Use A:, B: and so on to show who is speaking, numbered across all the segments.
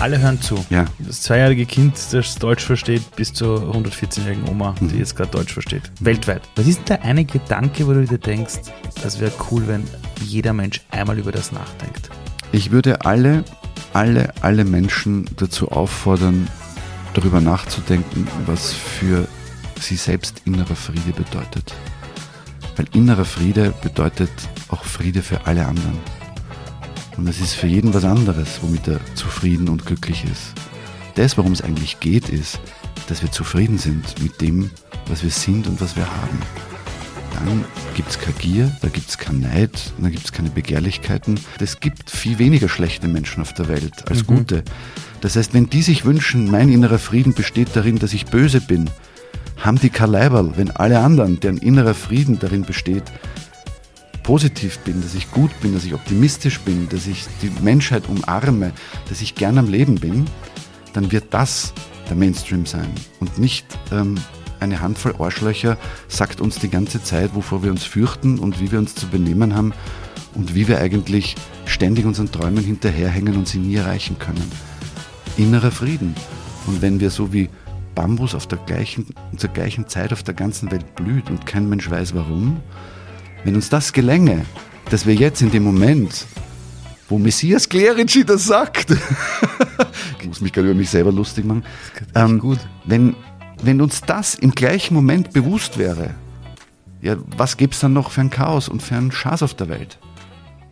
A: Alle hören zu.
B: Ja.
A: Das zweijährige Kind, das Deutsch versteht, bis zur 114-jährigen Oma, die
B: Mhm.
A: jetzt gerade Deutsch versteht. Weltweit. Was ist denn der eine Gedanke, wo du dir denkst, das wäre cool, wenn jeder Mensch einmal über das nachdenkt?
B: Ich würde alle, alle, alle Menschen dazu auffordern, darüber nachzudenken, was für sie selbst innerer Friede bedeutet. Weil innerer Friede bedeutet auch Friede für alle anderen. Und es ist für jeden was anderes, womit er zufrieden und glücklich ist. Das, worum es eigentlich geht, ist, dass wir zufrieden sind mit dem, was wir sind und was wir haben. Dann gibt es keine Gier, da gibt es keinen Neid, da gibt es keine Begehrlichkeiten. Es gibt viel weniger schlechte Menschen auf der Welt als gute. Das heißt, wenn die sich wünschen, mein innerer Frieden besteht darin, dass ich böse bin, haben die kein Leiberl, wenn alle anderen, deren innerer Frieden darin besteht, positiv bin, dass ich gut bin, dass ich optimistisch bin, dass ich die Menschheit umarme, dass ich gern am Leben bin, dann wird das der Mainstream sein und nicht ähm, eine Handvoll Arschlöcher sagt uns die ganze Zeit, wovor wir uns fürchten und wie wir uns zu benehmen haben und wie wir eigentlich ständig unseren Träumen hinterherhängen und sie nie erreichen können. Innerer Frieden. Und wenn wir so wie Bambus auf der gleichen, zur gleichen Zeit auf der ganzen Welt blüht und kein Mensch weiß warum, wenn uns das gelänge, dass wir jetzt in dem Moment, wo Messias Klerici das sagt, ich muss mich gerade über mich selber lustig machen, ähm,
A: gut.
B: Wenn, wenn uns das im gleichen Moment bewusst wäre, ja, was gäbe es dann noch für ein Chaos und für einen Schaß auf der Welt?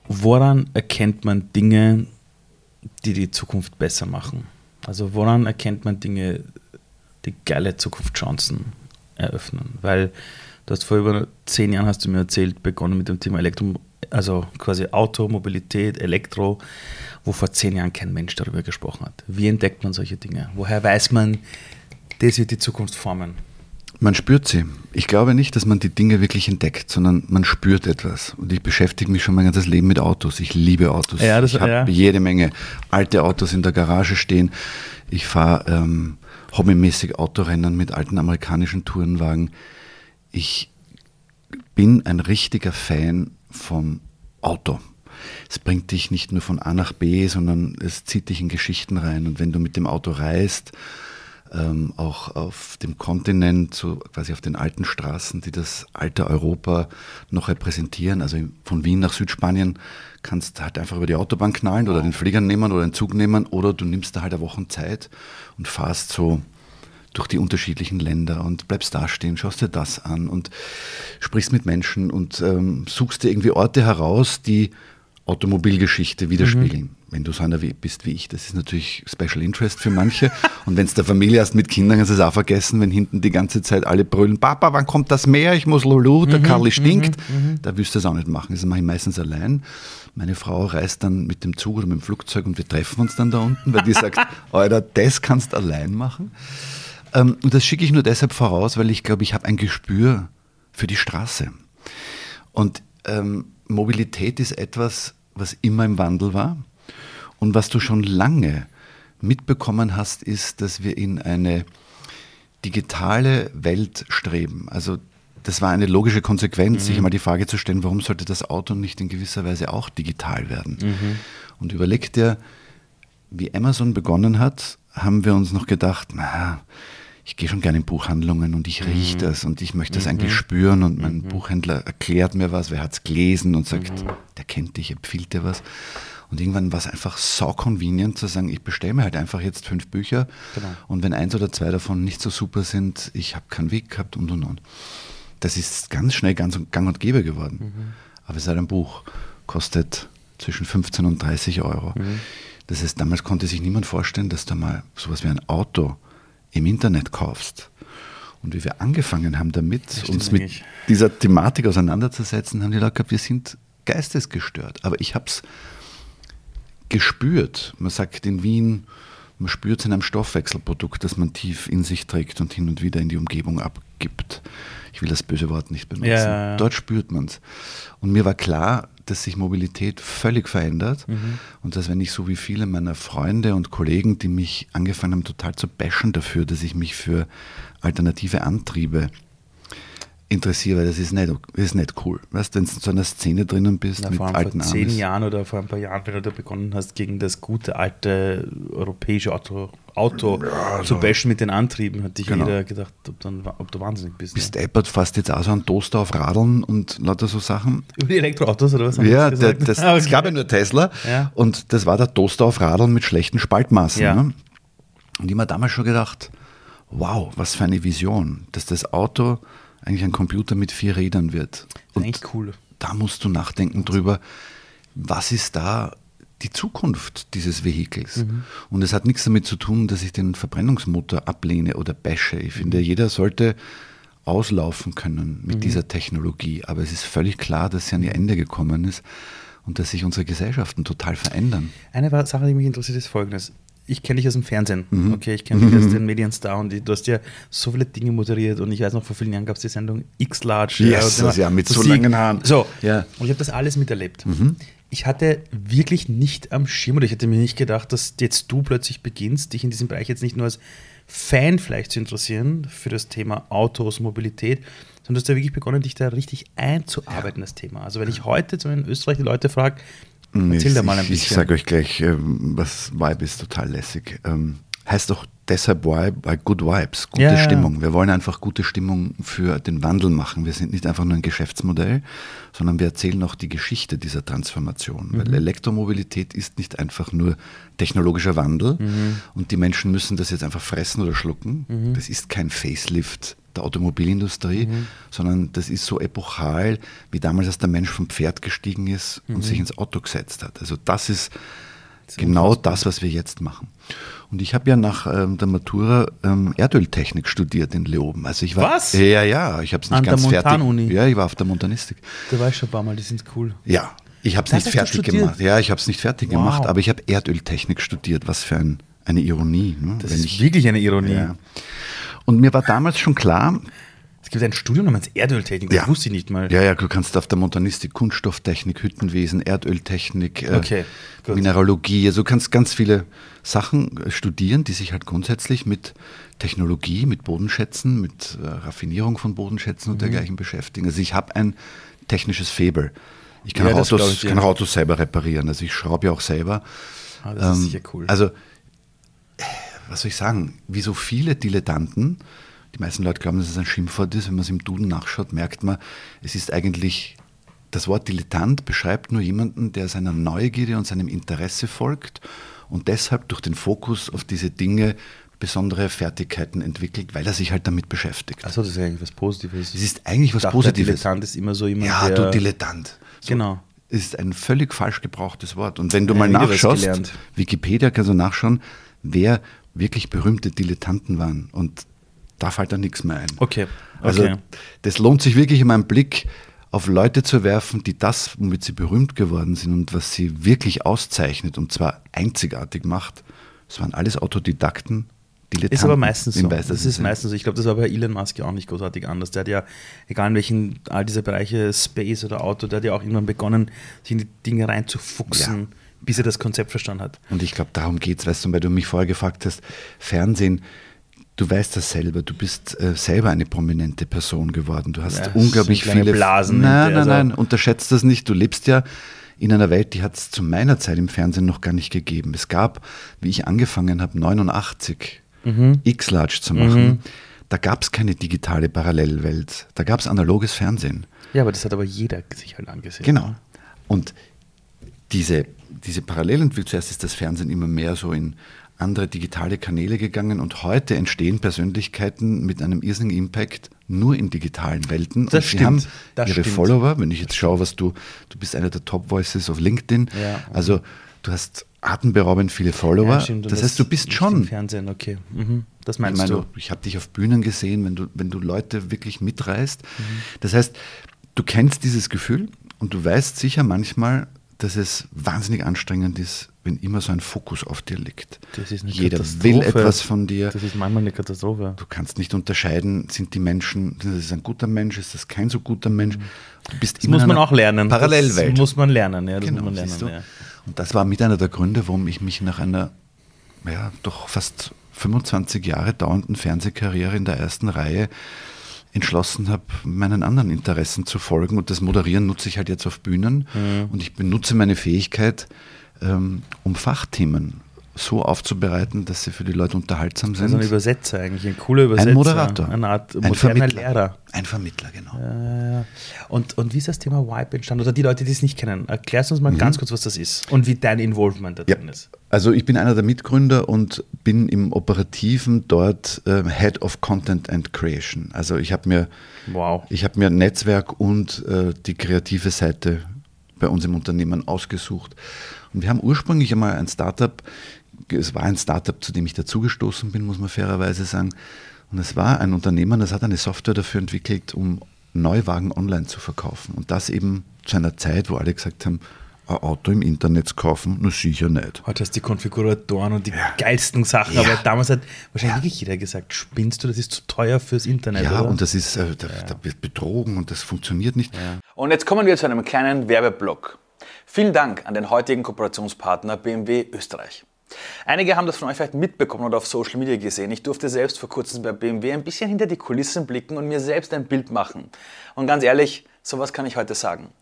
A: Woran erkennt man Dinge, die die Zukunft besser machen? Also woran erkennt man Dinge, die geile Zukunftschancen eröffnen? Weil du hast vor über zehn Jahren, hast du mir erzählt, begonnen mit dem Thema Elektro, also quasi Auto, Mobilität, Elektro, wo vor zehn Jahren kein Mensch darüber gesprochen hat. Wie entdeckt man solche Dinge? Woher weiß man, das wird die Zukunft formen?
B: Man spürt sie. Ich glaube nicht, dass man die Dinge wirklich entdeckt, sondern man spürt etwas. Und ich beschäftige mich schon mein ganzes Leben mit Autos. Ich liebe Autos.
A: Ja, das-
B: ich habe
A: ja.
B: jede Menge alte Autos in der Garage stehen. Ich fahre ähm, hobbymäßig Autorennen mit alten amerikanischen Tourenwagen. Ich bin ein richtiger Fan vom Auto. Es bringt dich nicht nur von A nach B, sondern es zieht dich in Geschichten rein. Und wenn du mit dem Auto reist, ähm, auch auf dem Kontinent, so quasi auf den alten Straßen, die das alte Europa noch repräsentieren. Also von Wien nach Südspanien kannst du halt einfach über die Autobahn knallen oder den Flieger nehmen oder den Zug nehmen oder du nimmst da halt eine Woche Zeit und fahrst so durch die unterschiedlichen Länder und bleibst da stehen, schaust dir das an und sprichst mit Menschen und ähm, suchst dir irgendwie Orte heraus, die Automobilgeschichte widerspiegeln. Wenn du so einer bist wie ich, das ist natürlich Special Interest für manche. Und wenn es der Familie hast mit Kindern, kannst du es auch vergessen, wenn hinten die ganze Zeit alle brüllen, Papa, wann kommt das Meer? Ich muss Lulu, der Karli stinkt. Da wirst du das auch nicht machen. Das mache ich meistens allein. Meine Frau reist dann mit dem Zug oder mit dem Flugzeug und wir treffen uns dann da unten, weil die sagt, Alter, das kannst du allein machen. Ähm, und das schicke ich nur deshalb voraus, weil ich glaube, ich habe ein Gespür für die Straße. Und ähm, Mobilität ist etwas, was immer im Wandel war. Und was du schon lange mitbekommen hast, ist, dass wir in eine digitale Welt streben. Also das war eine logische Konsequenz, sich einmal die Frage zu stellen, warum sollte das Auto nicht in gewisser Weise auch digital werden? Und überleg dir, wie Amazon begonnen hat, haben wir uns noch gedacht, na, ich gehe schon gerne in Buchhandlungen und ich rieche das und ich möchte das eigentlich spüren und mein Buchhändler erklärt mir was, wer hat es gelesen und sagt, der kennt dich, empfiehlt dir was. Und irgendwann war es einfach so convenient zu sagen, ich bestelle mir halt einfach jetzt fünf Bücher
A: Genau.
B: und wenn eins oder zwei davon nicht so super sind, ich habe keinen Weg gehabt und und und. Das ist ganz schnell ganz und gang und gäbe geworden. Aber es ist halt ein Buch, kostet zwischen 15 und 30 Euro. Das heißt, damals konnte sich niemand vorstellen, dass du mal sowas wie ein Auto im Internet kaufst. Und wie wir angefangen haben damit, uns mit
A: eigentlich.
B: dieser Thematik auseinanderzusetzen, haben die Leute gehabt, wir sind geistesgestört. Aber ich habe es gespürt. Man sagt in Wien, man spürt es in einem Stoffwechselprodukt, das man tief in sich trägt und hin und wieder in die Umgebung abgibt. Ich will das böse Wort nicht benutzen.
A: Ja.
B: Dort spürt man es. Und mir war klar, dass sich Mobilität völlig verändert
A: Mhm.
B: und dass wenn ich so wie viele meiner Freunde und Kollegen, die mich angefangen haben, total zu bashen dafür, dass ich mich für alternative Antriebe interessiere, weil das ist nicht, das ist nicht cool. Weißt du, wenn du in so einer Szene drinnen bist
A: Na,
B: mit
A: vor
B: alten
A: vor zehn
B: Amis.
A: Jahren oder vor ein paar Jahren, wenn du da begonnen hast, gegen das gute alte europäische Auto, Auto
B: Ja,
A: zu
B: so.
A: bashen mit den Antrieben, hat sich
B: Genau.
A: jeder gedacht, ob, dann, ob du wahnsinnig bist.
B: Bist
A: ne?
B: deppert, fast jetzt auch so einen Toaster auf Radeln und lauter so Sachen.
A: Über die Elektroautos oder was? haben
B: Ja, der, das,
A: Ah,
B: es
A: okay.
B: gab ja nur Tesla
A: Ja.
B: und das war der Toaster auf Radeln mit schlechten Spaltmaßen.
A: Ja.
B: Ne? Und ich habe damals schon gedacht, wow, was für eine Vision, dass das Auto eigentlich ein Computer mit vier Rädern wird. Und
A: eigentlich cool.
B: da musst du nachdenken drüber, was ist da die Zukunft dieses Vehikels?
A: Mhm.
B: Und es hat nichts damit zu tun, dass ich den Verbrennungsmotor ablehne oder bashe. Ich
A: Mhm.
B: finde, jeder sollte auslaufen können mit
A: Mhm.
B: dieser Technologie. Aber es ist völlig klar, dass sie an ihr Ende gekommen ist und dass sich unsere Gesellschaften total verändern.
A: Eine Sache, die mich interessiert, ist folgendes. Ich kenne dich aus dem Fernsehen.
B: Mhm.
A: Okay, ich kenne dich als den Medienstar und du hast ja so viele Dinge moderiert und ich weiß noch, vor vielen Jahren gab es die Sendung X-Large.
B: Yes,
A: immer
B: ja, mit so langen Haaren.
A: So,
B: Ja.
A: und ich habe das alles miterlebt. Ich hatte wirklich nicht am Schirm oder ich hätte mir nicht gedacht, dass jetzt du plötzlich beginnst, dich in diesem Bereich jetzt nicht nur als Fan vielleicht zu interessieren für das Thema Autos, Mobilität, sondern du hast ja wirklich begonnen, dich da richtig einzuarbeiten, das Thema. Also wenn ich heute so in Österreich die Leute frage, erzähl
B: ich,
A: da mal ein
B: ich, Ich
A: bisschen.
B: sage euch gleich, ähm, was Vibe ist total lässig. Ähm, heißt doch deshalb Vibe, weil Good Vibes, gute
A: Ja.
B: Stimmung. Wir wollen einfach gute Stimmung für den Wandel machen. Wir sind nicht einfach nur ein Geschäftsmodell, sondern wir erzählen auch die Geschichte dieser Transformation.
A: Mhm.
B: Weil Elektromobilität ist nicht einfach nur technologischer Wandel
A: Mhm.
B: und die Menschen müssen das jetzt einfach fressen oder schlucken. Das ist kein Facelift der Automobilindustrie,
A: Mhm.
B: sondern das ist so epochal, wie damals, als der Mensch vom Pferd gestiegen ist und sich ins Auto gesetzt hat. Also das ist genau das, was wir jetzt machen. Und ich habe ja nach ähm, der Matura ähm, Erdöltechnik studiert in Leoben. Also ich war,
A: Was?
B: Ja, ja, ich habe es nicht
A: An der
B: ganz fertig.
A: Montanuni?
B: Ja, ich war auf der Montanistik.
A: Da war ich schon ein paar Mal, die sind cool.
B: Ja, ich habe es
A: Das
B: nicht fertig gemacht. Ja, ich habe es nicht fertig
A: Wow.
B: gemacht, aber ich habe Erdöltechnik studiert. Was für ein, eine Ironie. Ne?
A: Das
B: Wenn
A: ist
B: ich,
A: wirklich eine Ironie.
B: ja. Und mir war damals schon klar,
A: Es gibt ein Studium namens Erdöltechnik, das
B: Ja.
A: wusste ich nicht mal.
B: Ja, ja, du kannst auf der Montanistik Kunststofftechnik, Hüttenwesen, Erdöltechnik, äh,
A: Okay, gut.
B: Mineralogie, also du kannst ganz viele Sachen äh, studieren, die sich halt grundsätzlich mit Technologie, mit Bodenschätzen, mit äh, Raffinierung von Bodenschätzen
A: Mhm.
B: und dergleichen beschäftigen. Also ich habe ein technisches Faible. Ich kann,
A: Ja,
B: auch Autos,
A: ich
B: kann auch Autos selber reparieren. Also ich schraube ja auch selber.
A: Ah, das ist
B: Ähm,
A: sicher cool.
B: Also, äh, was soll ich sagen? Wie so viele Dilettanten, die meisten Leute glauben, dass es ein Schimpfwort ist, wenn man es im Duden nachschaut, merkt man, es ist eigentlich, das Wort Dilettant beschreibt nur jemanden, der seiner Neugierde und seinem Interesse folgt und deshalb durch den Fokus auf diese Dinge besondere Fertigkeiten entwickelt, weil er sich halt damit beschäftigt.
A: Achso, das ist eigentlich was Positives.
B: Es ist eigentlich was
A: dachte,
B: Positives.
A: Dilettant ist immer so jemand,
B: ja, du Dilettant. So,
A: Genau.
B: Ist ein völlig falsch gebrauchtes Wort. Und wenn du
A: Ja,
B: mal nachschaust. Wikipedia kannst du nachschauen, wer wirklich berühmte Dilettanten waren. Und da fällt da nichts mehr ein.
A: Okay,
B: Also
A: okay.
B: das lohnt sich wirklich immer einen Blick auf Leute zu werfen, die das, womit sie berühmt geworden sind und was sie wirklich auszeichnet und zwar einzigartig macht. Das waren alles Autodidakten, Dilettanten.
A: Ist aber meistens so. Das ist
B: Sinne.
A: meistens so. Ich glaube, das war bei Elon Musk ja auch nicht großartig anders. Der hat ja, egal in welchen, all diese Bereiche, Space oder Auto, der hat ja auch irgendwann begonnen, sich in die Dinge reinzufuchsen,
B: Ja.
A: Bis er das Konzept verstanden hat.
B: Und ich glaube, darum geht es, weißt du, weil du mich vorher gefragt hast, Fernsehen, du weißt das selber, du bist äh, selber eine prominente Person geworden. Du hast
A: Ja,
B: unglaublich
A: so
B: viele
A: Blasen
B: Nein, nein,
A: also-
B: nein, unterschätzt das nicht. Du lebst ja in einer Welt, die hat es zu meiner Zeit im Fernsehen noch gar nicht gegeben. Es gab, wie ich angefangen habe, 89
A: Mhm.
B: X-Large zu machen. Da gab es keine digitale Parallelwelt. Da gab es analoges Fernsehen.
A: Ja, aber das hat aber jeder sich halt angesehen.
B: Genau. Und diese, diese Parallelentwicklung, zuerst ist das Fernsehen immer mehr so in andere digitale Kanäle gegangen und heute entstehen Persönlichkeiten mit einem irrsinnigen Impact nur in digitalen Welten.
A: Das
B: und sie
A: stimmt,
B: haben
A: das
B: ihre
A: stimmt.
B: Follower, wenn ich jetzt schaue, was du, du bist einer der Top Voices auf LinkedIn.
A: Ja.
B: Also du hast atemberaubend viele Follower.
A: Ja, stimmt.
B: Das, heißt, du bist schon
A: Fernsehen, okay. Mhm. Das
B: ich
A: meinst
B: meine,
A: du.
B: ich habe dich auf Bühnen gesehen, wenn du, wenn du Leute wirklich mitreißt.
A: Mhm.
B: Das heißt, du kennst dieses Gefühl und du weißt sicher manchmal, dass es wahnsinnig anstrengend ist, wenn immer so ein Fokus auf dir liegt. Jeder will etwas von dir.
A: Das ist manchmal eine Katastrophe.
B: Du kannst nicht unterscheiden, sind die Menschen, das ist ein guter Mensch, ist das kein so guter Mensch. Du bist
A: Das
B: immer
A: muss man auch lernen.
B: Parallelwelt.
A: Das muss man lernen, ja. Das
B: Genau,
A: muss man lernen, ja.
B: Und das war mit einer der Gründe, warum ich mich nach einer, ja, doch fast 25 Jahre dauernden Fernsehkarriere in der ersten Reihe entschlossen habe, meinen anderen Interessen zu folgen. Und das Moderieren nutze ich halt jetzt auf Bühnen. Mhm. Und ich benutze meine Fähigkeit, ähm, um Fachthemen so aufzubereiten, dass sie für die Leute unterhaltsam sind.
C: Also ein Übersetzer eigentlich, ein cooler Übersetzer.
B: Ein Moderator.
C: Eine Art
B: moderner
C: ein Vermittler.
B: Lehrer. Ein Vermittler, genau.
C: Ja, und, und wie ist das Thema Vibe entstanden? Oder die Leute, die es nicht kennen, erklärst uns mal mhm. ganz kurz, was das ist und wie dein Involvement da
B: ja.
C: drin ist.
B: Also ich bin einer der Mitgründer und bin im Operativen dort äh, Head of Content and Creation. Also ich habe mir,
C: wow.
B: ich mir Netzwerk und äh, die kreative Seite bei uns im Unternehmen ausgesucht. Und wir haben ursprünglich einmal ein Startup es war ein Startup, zu dem ich dazugestoßen bin, muss man fairerweise sagen. Und es war ein Unternehmen, das hat eine Software dafür entwickelt, um Neuwagen online zu verkaufen. Und das eben zu einer Zeit, wo alle gesagt haben, ein Auto im Internet zu kaufen, nur sicher nicht.
C: Heute hast du die Konfiguratoren und die ja. geilsten Sachen, ja. aber damals hat wahrscheinlich ja. wirklich jeder gesagt, spinnst du, das ist zu teuer fürs Internet.
B: Ja,
C: oder?
B: und das ist, äh, da, da, wird betrogen und das funktioniert nicht.
A: Und jetzt kommen wir zu einem kleinen Werbeblock. Vielen Dank an den heutigen Kooperationspartner BMW Österreich. Einige haben das von euch vielleicht mitbekommen oder auf Social Media gesehen. Ich durfte selbst vor kurzem bei BMW ein bisschen hinter die Kulissen blicken und mir selbst ein Bild machen. Und ganz ehrlich, sowas kann ich heute sagen.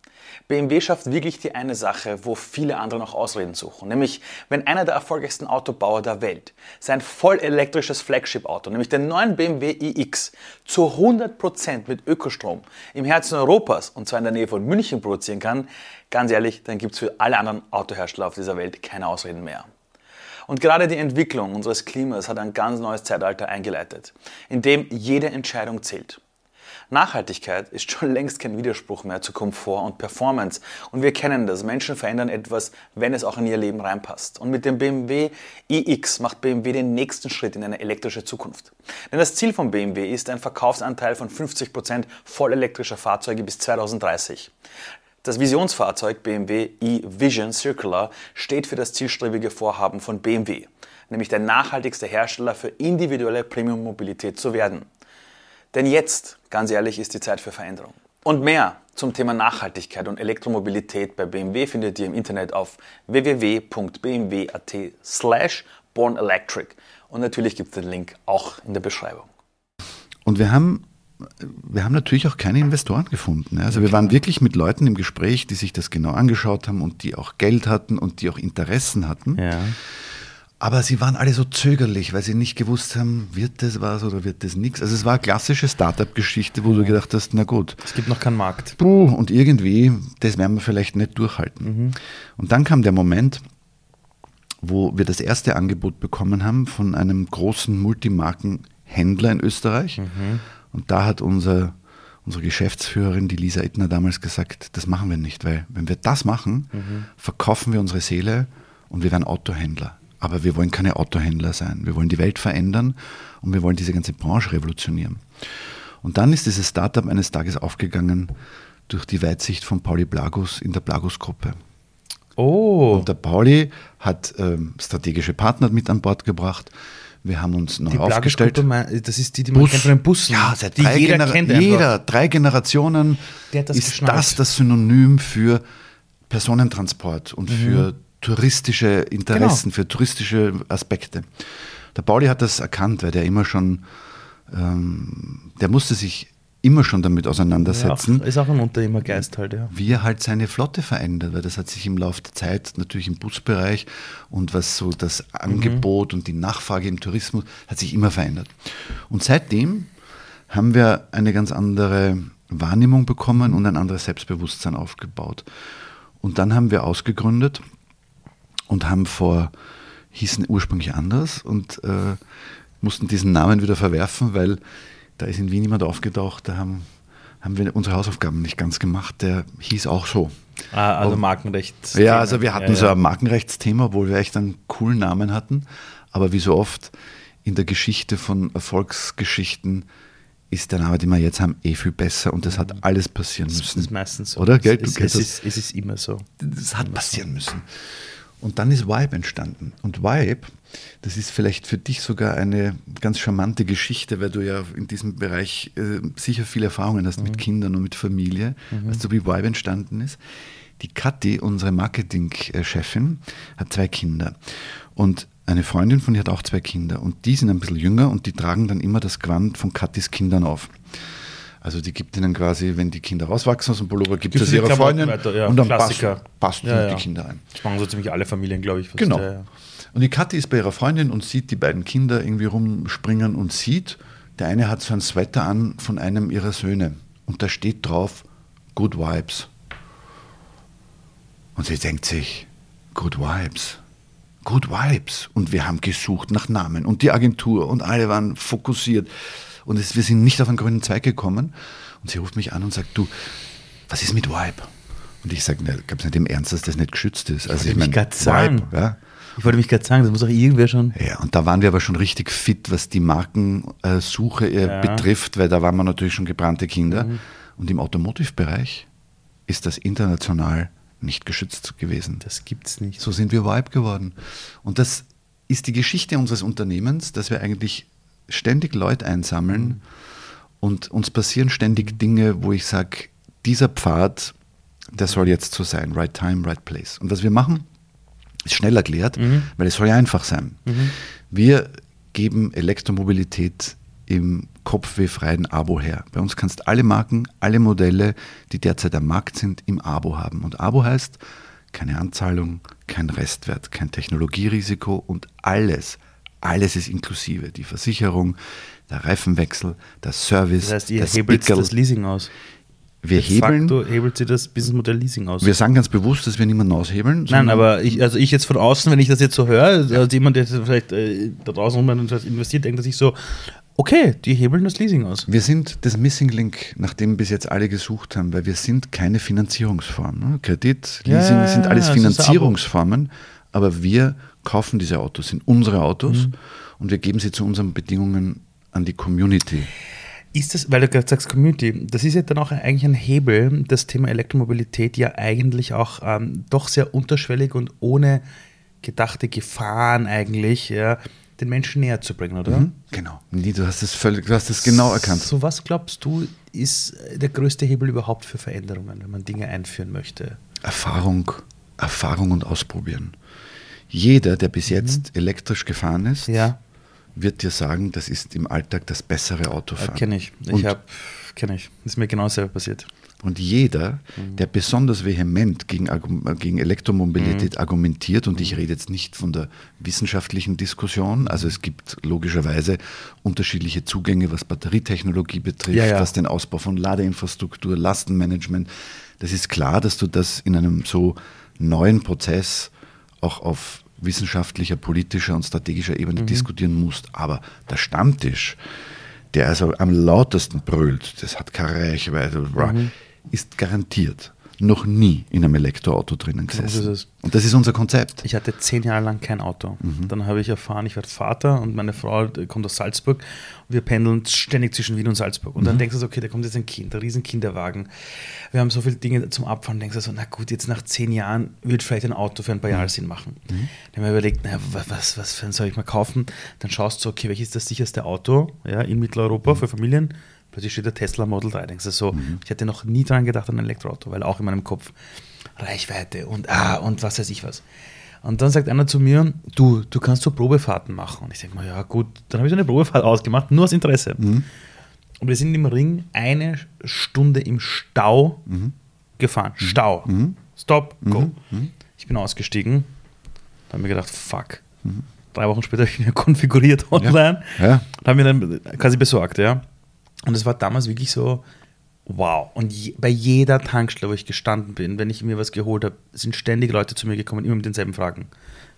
A: BMW schafft wirklich die eine Sache, wo viele andere noch Ausreden suchen. Nämlich, wenn einer der erfolgreichsten Autobauer der Welt sein voll elektrisches Flagship-Auto, nämlich den neuen BMW iX, zu 100% mit Ökostrom im Herzen Europas und zwar in der Nähe von München produzieren kann, ganz ehrlich, dann gibt es für alle anderen Autohersteller auf dieser Welt keine Ausreden mehr. Und gerade die Entwicklung unseres Klimas hat ein ganz neues Zeitalter eingeleitet, in dem jede Entscheidung zählt. Nachhaltigkeit ist schon längst kein Widerspruch mehr zu Komfort und Performance. Und wir kennen das. Menschen verändern etwas, wenn es auch in ihr Leben reinpasst. Und mit dem BMW iX macht BMW den nächsten Schritt in eine elektrische Zukunft. Denn das Ziel von BMW ist ein Verkaufsanteil von 50 Prozent vollelektrischer Fahrzeuge bis 2030. Das Visionsfahrzeug BMW e-Vision Circular steht für das zielstrebige Vorhaben von BMW, nämlich der nachhaltigste Hersteller für individuelle Premium-Mobilität zu werden. Denn jetzt, ganz ehrlich, ist die Zeit für Veränderung. Und mehr zum Thema Nachhaltigkeit und Elektromobilität bei BMW findet ihr im Internet auf www.bmw.at slash bornelectric. Und natürlich gibt es den Link auch in der Beschreibung.
B: Und wir haben wir haben natürlich auch keine Investoren gefunden. Also wir waren wirklich mit Leuten im Gespräch, die sich das genau angeschaut haben und die auch Geld hatten und die auch Interessen hatten.
C: Ja.
B: Aber sie waren alle so zögerlich, weil sie nicht gewusst haben, wird das was oder wird das nichts. Also es war eine klassische Startup-Geschichte, wo du gedacht hast, na gut.
C: Es gibt noch keinen Markt.
B: Puh, und irgendwie, das werden wir vielleicht nicht durchhalten. Mhm. Und dann kam der Moment, wo wir das erste Angebot bekommen haben von einem großen Multimarkenhändler in Österreich. Mhm und da hat unser, unsere Geschäftsführerin, die Lisa Ittner, damals gesagt, das machen wir nicht, weil wenn wir das machen, mhm. verkaufen wir unsere Seele und wir werden Autohändler. Aber wir wollen keine Autohändler sein. Wir wollen die Welt verändern und wir wollen diese ganze Branche revolutionieren. Und dann ist dieses Startup eines Tages aufgegangen durch die Weitsicht von Pauli Blagus in der Blagus-Gruppe.
C: Oh.
B: Und der Pauli hat ähm, strategische Partner mit an Bord gebracht. Wir haben uns neu die aufgestellt.
C: Das ist die, die man Bus. kennt von den Bussen.
B: Ja, seit drei jeder Genera kennt Jeder, drei Generationen das ist geschnallt. das das Synonym für Personentransport und mhm. für touristische Interessen, genau. für touristische Aspekte. Der Pauli hat das erkannt, weil der immer schon, ähm, der musste sich immer schon damit auseinandersetzen.
C: Ja, ist auch ein Unternehmergeist halt, ja.
B: Wie er halt seine Flotte verändert, weil das hat sich im Laufe der Zeit natürlich im Busbereich und was so das Angebot mhm. und die Nachfrage im Tourismus hat sich immer verändert. Und seitdem haben wir eine ganz andere Wahrnehmung bekommen und ein anderes Selbstbewusstsein aufgebaut. Und dann haben wir ausgegründet und haben vor, hießen ursprünglich anders und äh, mussten diesen Namen wieder verwerfen, weil da ist in Wien jemand aufgetaucht, da haben, haben wir unsere Hausaufgaben nicht ganz gemacht. Der hieß auch so.
C: Ah, also Markenrecht.
B: Ja, also wir hatten ja, so ein Markenrechtsthema, obwohl wir echt einen coolen Namen hatten. Aber wie so oft in der Geschichte von Erfolgsgeschichten ist der Name, den wir jetzt haben, eh viel besser und das hat mhm. alles passieren müssen. Das
C: ist meistens so.
B: Oder? Gell?
C: Es, es, ist, es ist immer so.
B: Das hat passieren müssen. Und dann ist Vibe entstanden. Und Vibe, das ist vielleicht für dich sogar eine ganz charmante Geschichte, weil du ja in diesem Bereich äh, sicher viele Erfahrungen hast mhm. mit Kindern und mit Familie. Mhm. Weißt du, wie Vibe entstanden ist? Die Kathi, unsere Marketingchefin, hat zwei Kinder. Und eine Freundin von ihr hat auch zwei Kinder. Und die sind ein bisschen jünger und die tragen dann immer das Gewand von Kathis Kindern auf. Also die gibt ihnen quasi, wenn die Kinder rauswachsen aus dem Pullover, gibt
A: Gibt
B: es
A: die
B: ihrer Freundin
A: weiter, ja,
B: und dann passt,
A: Klassiker.
B: passt
A: Ja,
B: die
A: ja.
B: Kinder ein.
A: Das machen so ziemlich alle Familien, glaube ich.
B: Genau.
A: Ja, ja.
B: Und die Kathi ist bei ihrer Freundin und sieht die beiden Kinder irgendwie rumspringen und sieht, der eine hat so ein Sweater an von einem ihrer Söhne und da steht drauf Good Vibes. Und sie denkt sich, Good Vibes, Good Vibes. Und wir haben gesucht nach Namen und die Agentur und alle waren fokussiert. Und es, wir sind nicht auf einen grünen Zweig gekommen. Und sie ruft mich an und sagt, du, was ist mit Vibe? Und ich sage, ne, gab es nicht im Ernst, dass das nicht geschützt ist. Also
A: wollte
B: ich
A: mich
B: meine. Vibe, ja.
A: Ich wollte mich gerade sagen, das muss auch irgendwer schon.
B: Ja, und da waren wir aber schon richtig fit, was die Markensuche äh,
A: Ja.
B: betrifft, weil da waren wir natürlich schon gebrannte Kinder. Und im Automotive-Bereich ist das international nicht geschützt gewesen.
A: Das gibt's nicht.
B: So sind wir Vibe geworden. Und das ist die Geschichte unseres Unternehmens, dass wir eigentlich ständig Leute einsammeln und uns passieren ständig Dinge, wo ich sage, dieser Pfad, der soll jetzt so sein. Right time, right place. Und was wir machen, ist schnell erklärt, weil es soll ja einfach sein. Wir geben Elektromobilität im kopfwehfreien Abo her. Bei uns kannst alle Marken, alle Modelle, die derzeit am Markt sind, im Abo haben. Und Abo heißt keine Anzahlung, kein Restwert, kein Technologierisiko und alles, alles ist inklusive. Die Versicherung, der Reifenwechsel, der Service,
A: Das heißt, ihr
B: das
A: hebelt
B: Pickel.
A: das Leasing aus.
B: Wir
A: De
B: hebeln,
A: facto hebelt sie das Businessmodell Leasing aus.
B: wir sagen ganz bewusst, dass wir niemanden aushebeln.
A: Nein, aber ich, also ich jetzt von außen, wenn ich das jetzt so höre, also jemand, der vielleicht äh, da draußen rum investiert, denkt er sich so, okay, die hebeln das Leasing aus.
B: Wir sind das Missing Link, nach dem bis jetzt alle gesucht haben, weil wir sind keine Finanzierungsform. Ne? Kredit, Leasing
A: ja,
B: sind alles. Finanzierungsformen, aber wir kaufen diese Autos, sind unsere Autos
A: Mhm.
B: und wir geben sie zu unseren Bedingungen an die Community.
A: Ist das, weil du gerade sagst Community, das ist ja dann auch eigentlich ein Hebel, das Thema Elektromobilität ja eigentlich auch ähm, doch sehr unterschwellig und ohne gedachte Gefahren eigentlich ja, den Menschen näher zu bringen, oder?
B: Mhm. Genau. Nee, du hast es völlig, du hast es genau erkannt.
A: So was glaubst du, ist der größte Hebel überhaupt für Veränderungen, wenn man Dinge einführen möchte?
B: Erfahrung, Erfahrung und Ausprobieren. Jeder, der bis jetzt
A: Mhm.
B: elektrisch gefahren ist,
A: Ja,
B: wird dir sagen, das ist im Alltag das bessere Autofahren.
A: kenne ich. Ich habe, kenne ich. Ist mir genau selber passiert.
B: Und jeder,
A: Mhm.
B: der besonders vehement gegen, äh, gegen Elektromobilität
A: Mhm.
B: argumentiert, und ich rede jetzt nicht von der wissenschaftlichen Diskussion, also es gibt logischerweise unterschiedliche Zugänge, was Batterietechnologie betrifft,
A: Ja, ja.
B: was den Ausbau von Ladeinfrastruktur, Lastenmanagement. Das ist klar, dass du das in einem so neuen Prozess auch auf wissenschaftlicher, politischer und strategischer Ebene
A: Mhm.
B: diskutieren musst. Aber der Stammtisch, der also am lautesten brüllt, das hat keine Reichweite,
A: Mhm.
B: ist garantiert noch nie in einem Elektroauto drinnen
A: ist
B: gesessen.
A: es.
B: Und das ist unser Konzept.
A: Ich hatte zehn Jahre lang kein Auto.
B: Mhm.
A: Dann habe ich erfahren, ich werde Vater und meine Frau kommt aus Salzburg. Wir pendeln ständig zwischen Wien und Salzburg. Und
B: Mhm.
A: dann denkst du so, okay, da kommt jetzt ein Kind, ein riesen Kinderwagen. Wir haben so viele Dinge zum Abfahren. Denkst du so, na gut, jetzt nach zehn Jahren wird vielleicht ein Auto für ein paar
B: Mhm.
A: Jahre Sinn machen. Dann haben wir überlegt, naja, wa- was, was für ein soll ich mal kaufen? Dann schaust du, okay, welches ist das sicherste Auto ja, in Mitteleuropa
B: Mhm.
A: für Familien? Plötzlich steht der Tesla Model 3. Denkst du so, ich hätte noch nie daran gedacht an ein Elektroauto, weil auch in meinem Kopf Reichweite und ah und was weiß ich was. Und dann sagt einer zu mir, du, du kannst so Probefahrten machen. Und ich denke mal, ja gut, dann habe ich so eine Probefahrt ausgemacht, nur aus Interesse. Und wir sind im Ring eine Stunde im Stau gefahren. Stau. Stop, go. Ich bin ausgestiegen. Da habe ich mir gedacht, fuck. Drei Wochen später habe ich mir konfiguriert online.
B: Ja.
A: Und habe mir dann quasi besorgt, ja. Und es war damals wirklich so, wow. Und je, bei jeder Tankstelle, wo ich gestanden bin, wenn ich mir was geholt habe, sind ständig Leute zu mir gekommen, immer mit denselben Fragen.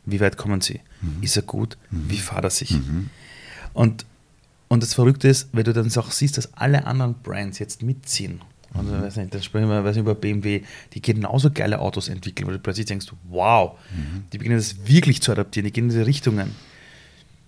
A: Wie weit kommen sie? Ist er gut? Wie fahrt er sich? Und, und das Verrückte ist, wenn du dann auch siehst, dass alle anderen Brands jetzt mitziehen. Und ich weiß nicht, dann sprechen wir weiß nicht, über BMW, die genauso geile Autos entwickeln, wo du plötzlich denkst, wow, die beginnen das wirklich zu adaptieren, die gehen in diese Richtungen.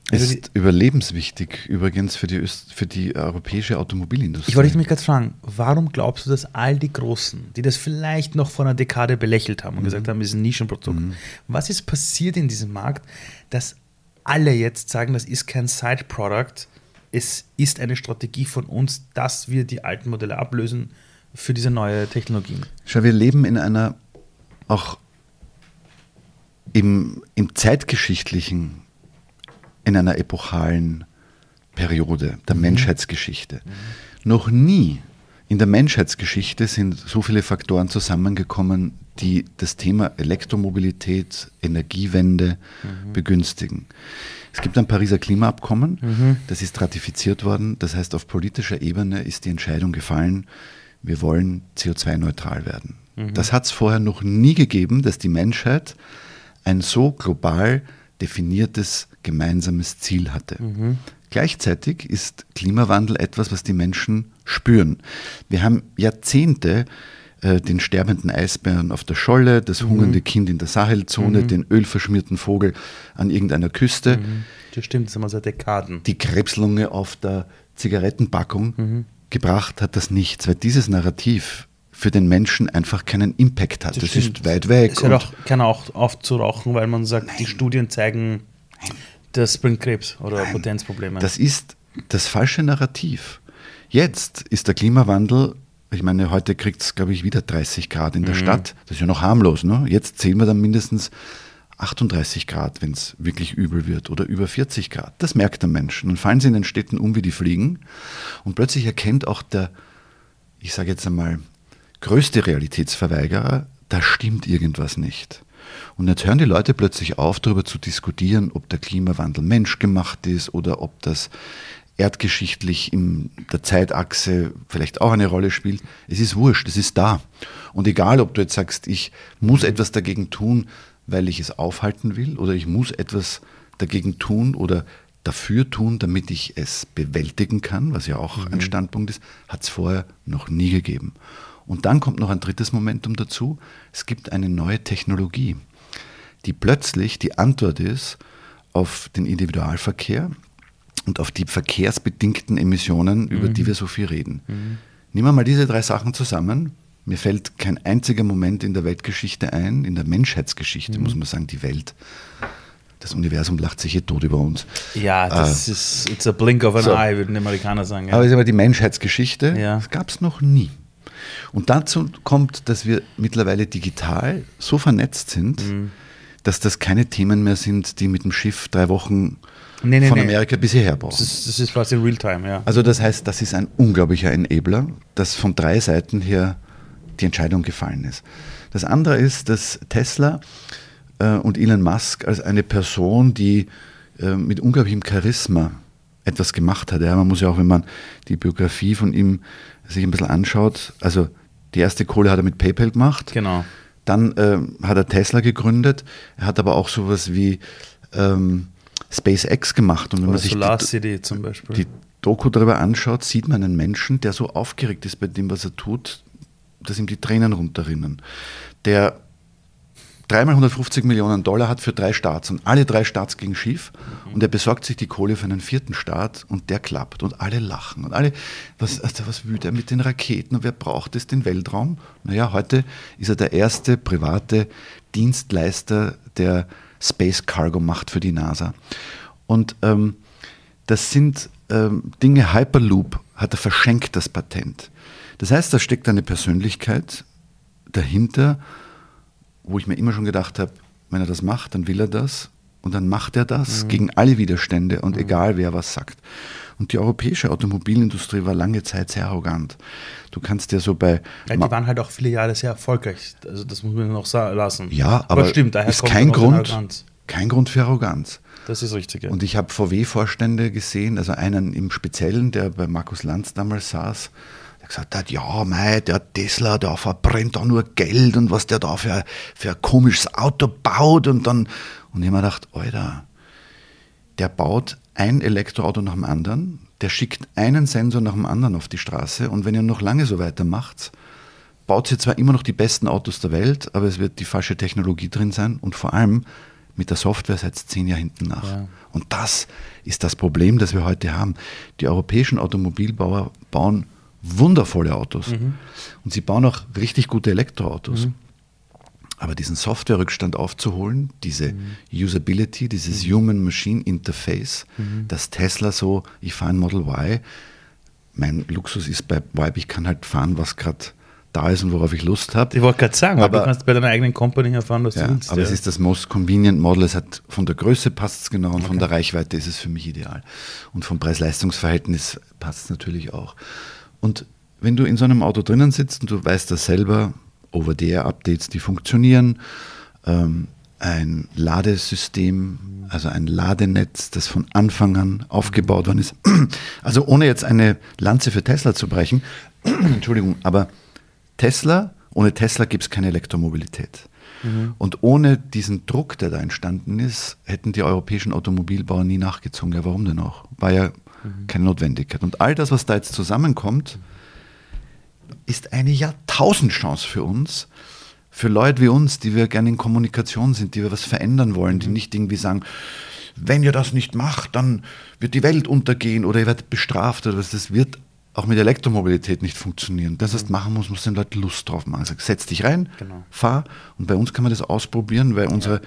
A: Also die-
B: Ist überlebenswichtig übrigens für die, Öst für die europäische Automobilindustrie.
A: Ich wollte nämlich gerade fragen, warum glaubst du, dass all die Großen, die das vielleicht noch vor einer Dekade belächelt haben und gesagt haben, es ist ein Nischenprodukt, was ist passiert in diesem Markt, dass alle jetzt sagen, das ist kein Side-Product, es ist eine Strategie von uns, dass wir die alten Modelle ablösen für diese neue Technologien?
B: Schau, wir leben in einer auch im, im zeitgeschichtlichen, in einer epochalen Periode der Menschheitsgeschichte. Noch nie In der Menschheitsgeschichte sind so viele Faktoren zusammengekommen, die das Thema Elektromobilität, Energiewende mhm. begünstigen. Es gibt ein Pariser Klimaabkommen, mhm. das ist ratifiziert worden. Das heißt, auf politischer Ebene ist die Entscheidung gefallen, wir wollen CO2-neutral werden. Mhm. Das hat es vorher noch nie gegeben, dass die Menschheit ein so global definiertes gemeinsames Ziel hatte. Mhm. Gleichzeitig ist Klimawandel etwas, was die Menschen spüren. Wir haben Jahrzehnte äh, den sterbenden Eisbären auf der Scholle, das mhm. hungernde Kind in der Sahelzone, mhm. den ölverschmierten Vogel an irgendeiner Küste. Mhm.
A: Das stimmt, das sind wir seit Dekaden.
B: Die Krebslunge auf der Zigarettenpackung. Mhm. Gebracht hat das nichts, weil dieses Narrativ für den Menschen einfach keinen Impact hat. Das, das ist weit weg.
A: Es hört auch keiner auch auf zu rauchen, weil man sagt, Nein. die Studien zeigen, das bringt Krebs oder Nein. Potenzprobleme.
B: Das ist das falsche Narrativ. Jetzt ist der Klimawandel, ich meine, heute kriegt es, glaube ich, wieder 30 Grad in der mhm. Stadt. Das ist ja noch harmlos. Ne? Jetzt zählen wir dann mindestens 38 Grad, wenn es wirklich übel wird, oder über 40 Grad. Das merkt der Mensch. Dann fallen sie in den Städten um wie die Fliegen. Und plötzlich erkennt auch der, ich sage jetzt einmal, größte Realitätsverweigerer, da stimmt irgendwas nicht. Und jetzt hören die Leute plötzlich auf, darüber zu diskutieren, ob der Klimawandel menschgemacht ist oder ob das erdgeschichtlich in der Zeitachse vielleicht auch eine Rolle spielt. Es ist wurscht, es ist da. Und egal, ob du jetzt sagst, ich muss etwas dagegen tun, weil ich es aufhalten will, oder ich muss etwas dagegen tun oder dafür tun, damit ich es bewältigen kann, was ja auch mhm. ein Standpunkt ist, hat es vorher noch nie gegeben. Und dann kommt noch ein drittes Momentum dazu. Es gibt eine neue Technologie, die plötzlich die Antwort ist auf den Individualverkehr und auf die verkehrsbedingten Emissionen, über mhm. die wir so viel reden. Mhm. Nehmen wir mal diese drei Sachen zusammen. Mir fällt kein einziger Moment in der Weltgeschichte ein, in der Menschheitsgeschichte, mhm. muss man sagen, die Welt. Das Universum lacht sich hier tot über uns.
A: Ja, das äh, ist it's a blink of an so. eye, würden die Amerikaner sagen. Ja.
B: Aber es ist aber die Menschheitsgeschichte, ja. das gab es noch nie. Und dazu kommt, dass wir mittlerweile digital so vernetzt sind, mhm. dass das keine Themen mehr sind, die mit dem Schiff drei Wochen nee, nee, von Amerika nee. bis hierher brauchen. Das
A: ist, das ist quasi Realtime, ja.
B: Also das heißt, das ist ein unglaublicher Enabler, dass von drei Seiten her die Entscheidung gefallen ist. Das andere ist, dass Tesla äh, und Elon Musk als eine Person, die äh, mit unglaublichem Charisma etwas gemacht hat. Ja, man muss ja auch, wenn man die Biografie von ihm sich ein bisschen anschaut, also die erste Kohle hat er mit PayPal gemacht.
A: Genau.
B: Dann äh, hat er Tesla gegründet. Er hat aber auch sowas wie ähm, SpaceX gemacht.
A: Und
B: wenn
A: Oder man sich Solar die, City zum Beispiel.
B: die Doku darüber anschaut, sieht man einen Menschen, der so aufgeregt ist bei dem, was er tut, dass ihm die Tränen runterrinnen. Der dreimal 150 Millionen Dollar hat für drei Staats und alle drei Staats gingen schief mhm. und er besorgt sich die Kohle für einen vierten Staat und der klappt und alle lachen und alle, was, also was will er mit den Raketen und wer braucht es, den Weltraum? Naja, heute ist er der erste private Dienstleister, der Space Cargo macht für die NASA. Und ähm, das sind ähm, Dinge, Hyperloop hat er verschenkt, das Patent. Das heißt, da steckt eine Persönlichkeit dahinter, wo ich mir immer schon gedacht habe, wenn er das macht, dann will er das und dann macht er das mhm. gegen alle Widerstände und mhm. egal wer was sagt. Und die europäische Automobilindustrie war lange Zeit sehr arrogant. Du kannst ja so bei.
A: Ja, die waren halt auch viele Jahre sehr erfolgreich. Also das muss man noch lassen.
B: Ja, aber, aber stimmt, daher ist kein Grund, kein Grund für Arroganz.
A: Das ist richtig. Ja.
B: Und ich habe VW-Vorstände gesehen, also einen im Speziellen, der bei Markus Lanz damals saß, gesagt hat, ja, mei, der Tesla, der verbrennt doch nur Geld und was der da für, für ein komisches Auto baut und dann, und ich habe mir gedacht, Alter, der baut ein Elektroauto nach dem anderen, der schickt einen Sensor nach dem anderen auf die Straße und wenn ihr noch lange so weitermacht, baut sie zwar immer noch die besten Autos der Welt, aber es wird die falsche Technologie drin sein und vor allem mit der Software seit zehn Jahren hinten nach. Ja. Und das ist das Problem, das wir heute haben. Die europäischen Automobilbauer bauen wundervolle Autos. Mhm. Und sie bauen auch richtig gute Elektroautos. Mhm. Aber diesen Softwarerückstand aufzuholen, diese mhm. Usability, dieses mhm. Human-Machine-Interface, mhm. das Tesla so, ich fahre ein Model Y, mein Luxus ist bei Vibe, ich kann halt fahren, was gerade da ist und worauf ich Lust habe.
A: Ich wollte gerade sagen, aber du kannst bei deiner eigenen Company erfahren, was
B: ja, du willst. Aber ja. es ist das most convenient Model. Es hat von der Größe passt es genau und okay. von der Reichweite ist es für mich ideal. Und vom Preis-Leistungs-Verhältnis passt es natürlich auch. Und wenn du in so einem Auto drinnen sitzt und du weißt das selber, Over-the-Air-Updates, die funktionieren, ähm, ein Ladesystem, also ein Ladenetz, das von Anfang an aufgebaut worden ist. Also ohne jetzt eine Lanze für Tesla zu brechen, Entschuldigung, aber Tesla, ohne Tesla gibt es keine Elektromobilität. Mhm. Und ohne diesen Druck, der da entstanden ist, hätten die europäischen Automobilbauer nie nachgezogen. Ja, warum denn auch? War ja mhm. keine Notwendigkeit. Und all das, was da jetzt zusammenkommt, ist eine Jahrtausendchance für uns, für Leute wie uns, die wir gerne in Kommunikation sind, die wir was verändern wollen, die mhm. nicht irgendwie sagen, wenn ihr das nicht macht, dann wird die Welt untergehen oder ihr werdet bestraft oder was. Das wird auch mit Elektromobilität nicht funktionieren. Das, was mhm. machen muss, muss den Leuten Lust drauf machen. Also setz dich rein, genau. fahr und bei uns kann man das ausprobieren, weil unsere ja.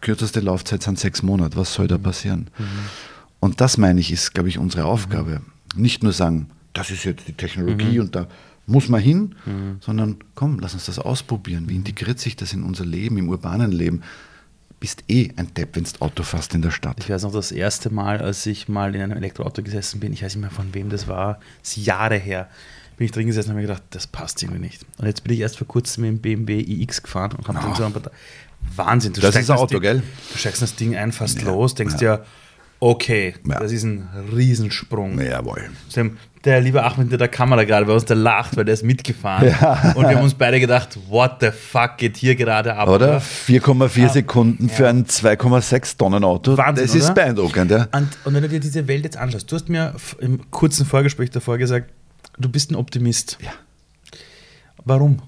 B: kürzeste Laufzeit sind sechs Monate. Was soll da mhm. passieren? Mhm. Und das meine ich, ist, glaube ich, unsere Aufgabe. Mhm. Nicht nur sagen, das ist jetzt die Technologie mhm. und da muss man hin, mhm. sondern komm, lass uns das ausprobieren. Wie integriert sich das in unser Leben, im urbanen Leben? Bist eh ein Depp, wenn du Auto fährst in der Stadt.
A: Ich weiß noch, das erste Mal, als ich mal in einem Elektroauto gesessen bin, ich weiß nicht mehr von wem das war, das ist Jahre her, bin ich drin gesessen und habe mir gedacht, das passt irgendwie nicht. Und jetzt bin ich erst vor kurzem mit dem BMW iX gefahren und habe oh. so ein paar Wahnsinn.
B: Du das ist ein Auto,
A: Ding,
B: gell?
A: Du steigst das Ding ein, fast ja. los, denkst ja. dir, okay, ja. das ist ein Riesensprung.
B: Jawohl.
A: Der liebe Achmed hinter der Kamera gerade bei uns, der lacht, weil der ist mitgefahren. Ja. Und wir haben uns beide gedacht, what the fuck geht hier gerade ab?
B: Oder? 4,4 ah, Sekunden ja. für ein 2,6 Tonnen Auto.
A: Wahnsinn,
B: das ist oder? beeindruckend, ja.
A: Und, und wenn du dir diese Welt jetzt anschaust, du hast mir im kurzen Vorgespräch davor gesagt, du bist ein Optimist.
B: Ja.
A: Warum?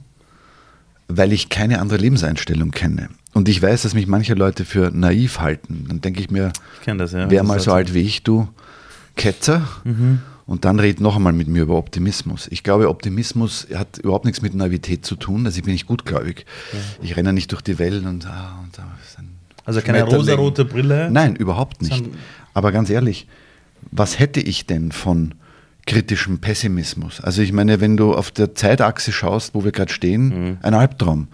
B: Weil ich keine andere Lebenseinstellung kenne. Und ich weiß, dass mich manche Leute für naiv halten. Dann denke ich mir,
A: ich das, ja.
B: wer mal so alt wie ich, du Ketzer. Mhm. Und dann red noch einmal mit mir über Optimismus. Ich glaube, Optimismus hat überhaupt nichts mit Naivität zu tun. Also ich bin nicht gutgläubig. Ja. Ich renne nicht durch die Welt und, ah, und da
A: Also keine rosarote Brille?
B: Nein, überhaupt nicht. Aber ganz ehrlich, was hätte ich denn von kritischem Pessimismus? Also ich meine, wenn du auf der Zeitachse schaust, wo wir gerade stehen, mhm. ein Albtraum.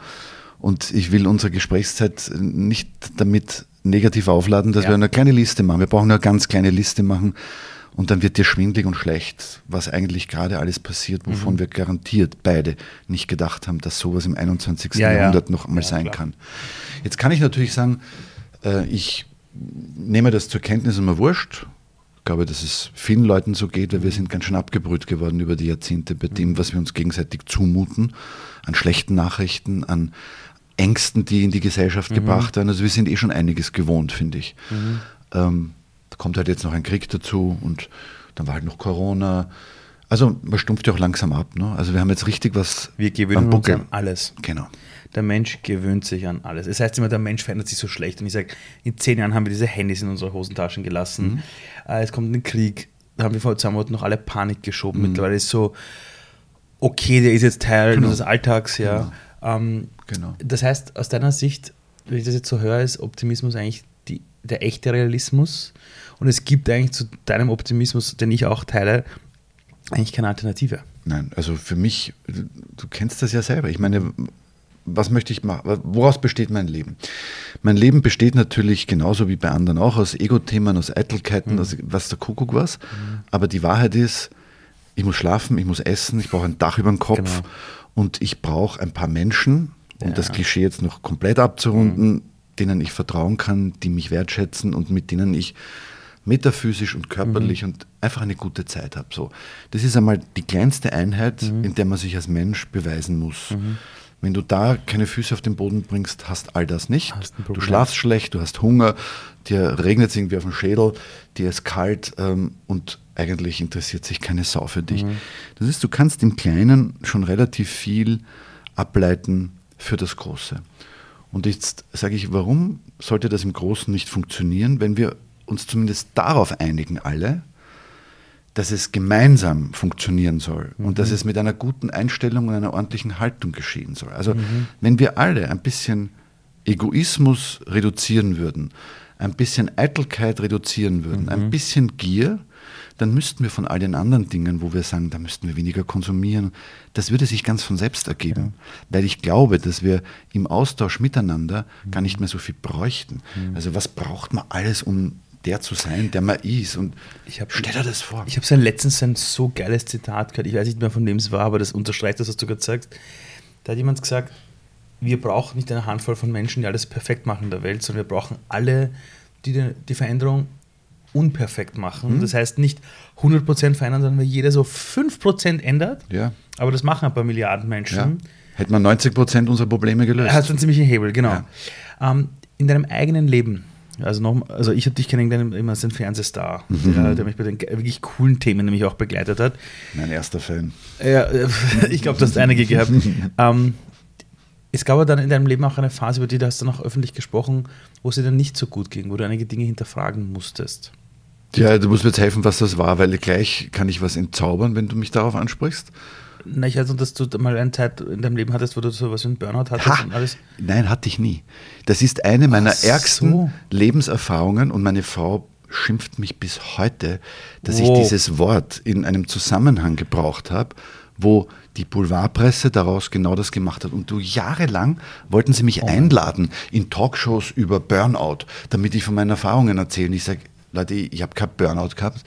B: Und ich will unsere Gesprächszeit nicht damit negativ aufladen, dass ja. wir eine kleine Liste machen. Wir brauchen eine ganz kleine Liste machen und dann wird dir schwindlig und schlecht, was eigentlich gerade alles passiert, wovon mhm. wir garantiert beide nicht gedacht haben, dass sowas im 21. Ja, Jahrhundert ja. noch einmal sein klar. kann. Jetzt kann ich natürlich sagen, äh, ich nehme das zur Kenntnis und mir wurscht. Ich glaube, dass es vielen Leuten so geht, weil wir sind ganz schön abgebrüht geworden über die Jahrzehnte bei dem, was wir uns gegenseitig zumuten, an schlechten Nachrichten, an Ängsten, die in die Gesellschaft mhm. gebracht werden. Also wir sind eh schon einiges gewohnt, finde ich. Mhm. Ähm, da kommt halt jetzt noch ein Krieg dazu und dann war halt noch Corona. Also man stumpft ja auch langsam ab. Ne? Also wir haben jetzt richtig was.
A: Wir gewöhnen uns an alles.
B: Genau.
A: Der Mensch gewöhnt sich an alles. Es das heißt immer, der Mensch verändert sich so schlecht. Und ich sage, in zehn Jahren haben wir diese Handys in unsere Hosentaschen gelassen. Mhm. Äh, es kommt ein Krieg. Da haben wir vor zwei Monaten noch alle Panik geschoben. Mhm. Mittlerweile ist so, okay, der ist jetzt Teil genau. unseres Alltags. Ja. Genau. Ähm, genau. Das heißt, aus deiner Sicht, wenn ich das jetzt so höre, ist Optimismus eigentlich die, der echte Realismus. Und es gibt eigentlich zu deinem Optimismus, den ich auch teile, eigentlich keine Alternative.
B: Nein, also für mich, du kennst das ja selber. Ich meine, was möchte ich machen? Woraus besteht mein Leben? Mein Leben besteht natürlich genauso wie bei anderen auch aus Ego-Themen, aus Eitelkeiten, mhm. aus was der Kuckuck was. Mhm. Aber die Wahrheit ist, ich muss schlafen, ich muss essen, ich brauche ein Dach über dem Kopf. Genau und ich brauche ein paar Menschen, um ja. das Klischee jetzt noch komplett abzurunden, mhm. denen ich vertrauen kann, die mich wertschätzen und mit denen ich metaphysisch und körperlich mhm. und einfach eine gute Zeit habe. So, das ist einmal die kleinste Einheit, mhm. in der man sich als Mensch beweisen muss. Wenn du da keine Füße auf den Boden bringst, hast all das nicht. Du schlafst schlecht, du hast Hunger, dir regnet es irgendwie auf den Schädel, dir ist kalt ähm, und eigentlich interessiert sich keine Sau für dich. Mhm. Das ist, du kannst im Kleinen schon relativ viel ableiten für das Große. Und jetzt sage ich, warum sollte das im Großen nicht funktionieren, wenn wir uns zumindest darauf einigen, alle, dass es gemeinsam funktionieren soll mhm. und dass mhm. es mit einer guten Einstellung und einer ordentlichen Haltung geschehen soll. Also mhm. wenn wir alle ein bisschen Egoismus reduzieren würden, ein bisschen Eitelkeit reduzieren würden, mhm. ein bisschen Gier, dann müssten wir von all den anderen Dingen, wo wir sagen, da müssten wir weniger konsumieren, das würde sich ganz von selbst ergeben. Ja. Weil ich glaube, dass wir im Austausch miteinander mhm. gar nicht mehr so viel bräuchten. Mhm. Also was braucht man alles, um der zu sein, der man ist. Und
A: Ich hab-
B: stell dir das vor.
A: Ich habe so letztens ein so geiles Zitat gehört. Ich weiß nicht mehr, von wem es war, aber das unterstreicht das, was du gerade sagst. Da hat jemand gesagt, wir brauchen nicht eine Handvoll von Menschen, die alles perfekt machen in der Welt, sondern wir brauchen alle, die die, Veränderung unperfekt machen. Das heißt nicht 100% verändern, sondern wenn jeder so 5% ändert,
B: ja,
A: aber das machen ein paar Milliarden Menschen.
B: ja. Hätte man 90 Prozent unserer Probleme gelöst.
A: Er hat einen ziemlichen Hebel, genau.
B: Ja.
A: Ähm, in deinem eigenen Leben, also noch, also ich habe dich kennengelernt immer als ein Fernsehstar,
B: Mhm.
A: der, der mich bei den wirklich coolen Themen nämlich auch begleitet hat.
B: mein erster Fan.
A: Ja, ich glaube, du hast einige gehabt. ähm, es gab aber dann in deinem Leben auch eine Phase, über die du hast dann auch öffentlich gesprochen, wo es dir dann nicht so gut ging, wo du einige Dinge hinterfragen musstest.
B: Ja, du musst mir jetzt helfen, was das war, weil gleich kann ich was entzaubern, wenn du mich darauf ansprichst.
A: Weiß noch, dass du mal eine Zeit in deinem Leben hattest, wo du sowas wie einen Burnout hattest
B: Ha!
A: und alles.
B: Nein, hatte ich nie. Das ist eine meiner
A: Ach so.
B: ärgsten Lebenserfahrungen und meine Frau schimpft mich bis heute, dass
A: Wow.
B: ich dieses Wort in einem Zusammenhang gebraucht habe, wo die Boulevardpresse daraus genau das gemacht hat. Und du jahrelang wollten sie
A: Oh
B: mich einladen in Talkshows über Burnout, damit ich von meinen Erfahrungen erzähle. Und ich sage, Leute, ich habe kein Burnout gehabt.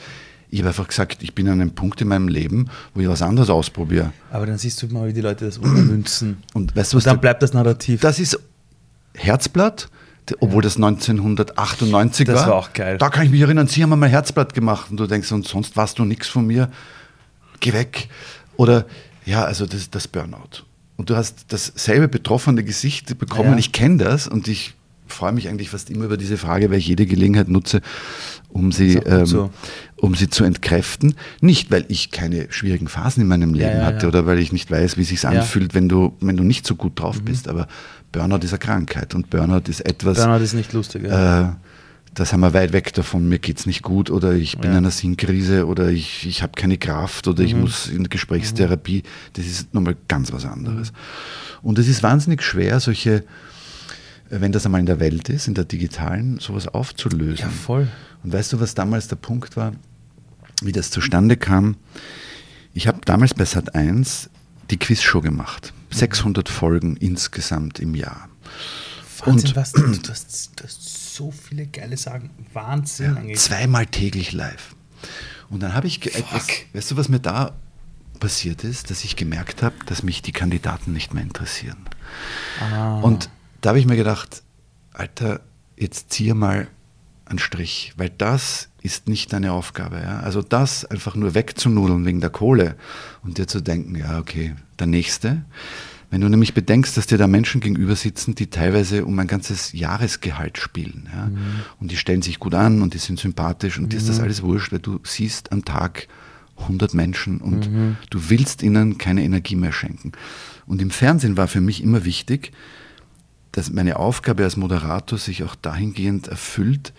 B: Ich habe einfach gesagt, ich bin an einem Punkt in meinem Leben, wo ich was anderes ausprobiere.
A: Aber dann siehst du mal, wie die Leute das ummünzen.
B: Und weißt du, was
A: Und dann
B: der-
A: bleibt das Narrativ.
B: Das ist Herzblatt, obwohl das 1998
A: Das
B: war.
A: war auch geil.
B: Da kann ich mich erinnern, Sie haben einmal Herzblatt gemacht und du denkst, und sonst warst du nichts von mir, geh weg. Oder ja, also das, das Burnout. Und du hast dasselbe betroffene Gesicht bekommen.
A: Ja.
B: Ich kenne das und ich freue mich eigentlich fast immer über diese Frage, weil ich jede Gelegenheit nutze, um sie,
A: Ist
B: ähm,
A: so.
B: Um sie zu entkräften. Nicht, weil ich keine schwierigen Phasen in meinem Leben
A: ja,
B: hatte
A: ja.
B: oder weil ich nicht weiß, wie es sich anfühlt, wenn du, wenn du nicht so gut
A: Mhm.
B: drauf bist. Aber Burnout ist eine Krankheit und Burnout ist etwas,
A: Burnout ist nicht lustig. Ja.
B: äh, das haben wir weit weg davon, mir geht es nicht gut oder ich bin in einer Sinnkrise oder ich, ich habe keine Kraft oder
A: Mhm.
B: ich muss in Gesprächstherapie. Das ist nochmal ganz was anderes. Und es ist wahnsinnig schwer, solche, wenn das einmal in der Welt ist, in der digitalen, sowas aufzulösen.
A: Ja, voll.
B: Und weißt du, was damals der Punkt war, wie das zustande kam? Ich habe damals bei Sat 1 die Quizshow gemacht. 600 Folgen insgesamt im Jahr.
A: Wahnsinn,
B: und-
A: was, du, du, hast, du hast so viele geile Sachen. Wahnsinn eigentlich.
B: Zweimal täglich live. Und dann habe ich etwas, weißt du, was mir da passiert ist, dass ich gemerkt habe, dass mich die Kandidaten nicht mehr interessieren.
A: Ah.
B: Und da habe ich mir gedacht, Alter, jetzt ziehe mal einen Strich, weil das ist nicht deine Aufgabe. Ja? Also das einfach nur wegzunudeln wegen der Kohle und dir zu denken, ja, okay, der nächste. Wenn du nämlich bedenkst, dass dir da Menschen gegenüber sitzen, die teilweise um ein ganzes Jahresgehalt spielen. Ja? Und die stellen sich gut an und die sind sympathisch und dir ist das alles wurscht, weil du siehst am Tag 100 Menschen und du willst ihnen keine Energie mehr schenken. Und im Fernsehen war für mich immer wichtig, dass meine Aufgabe als Moderator sich auch dahingehend erfüllt,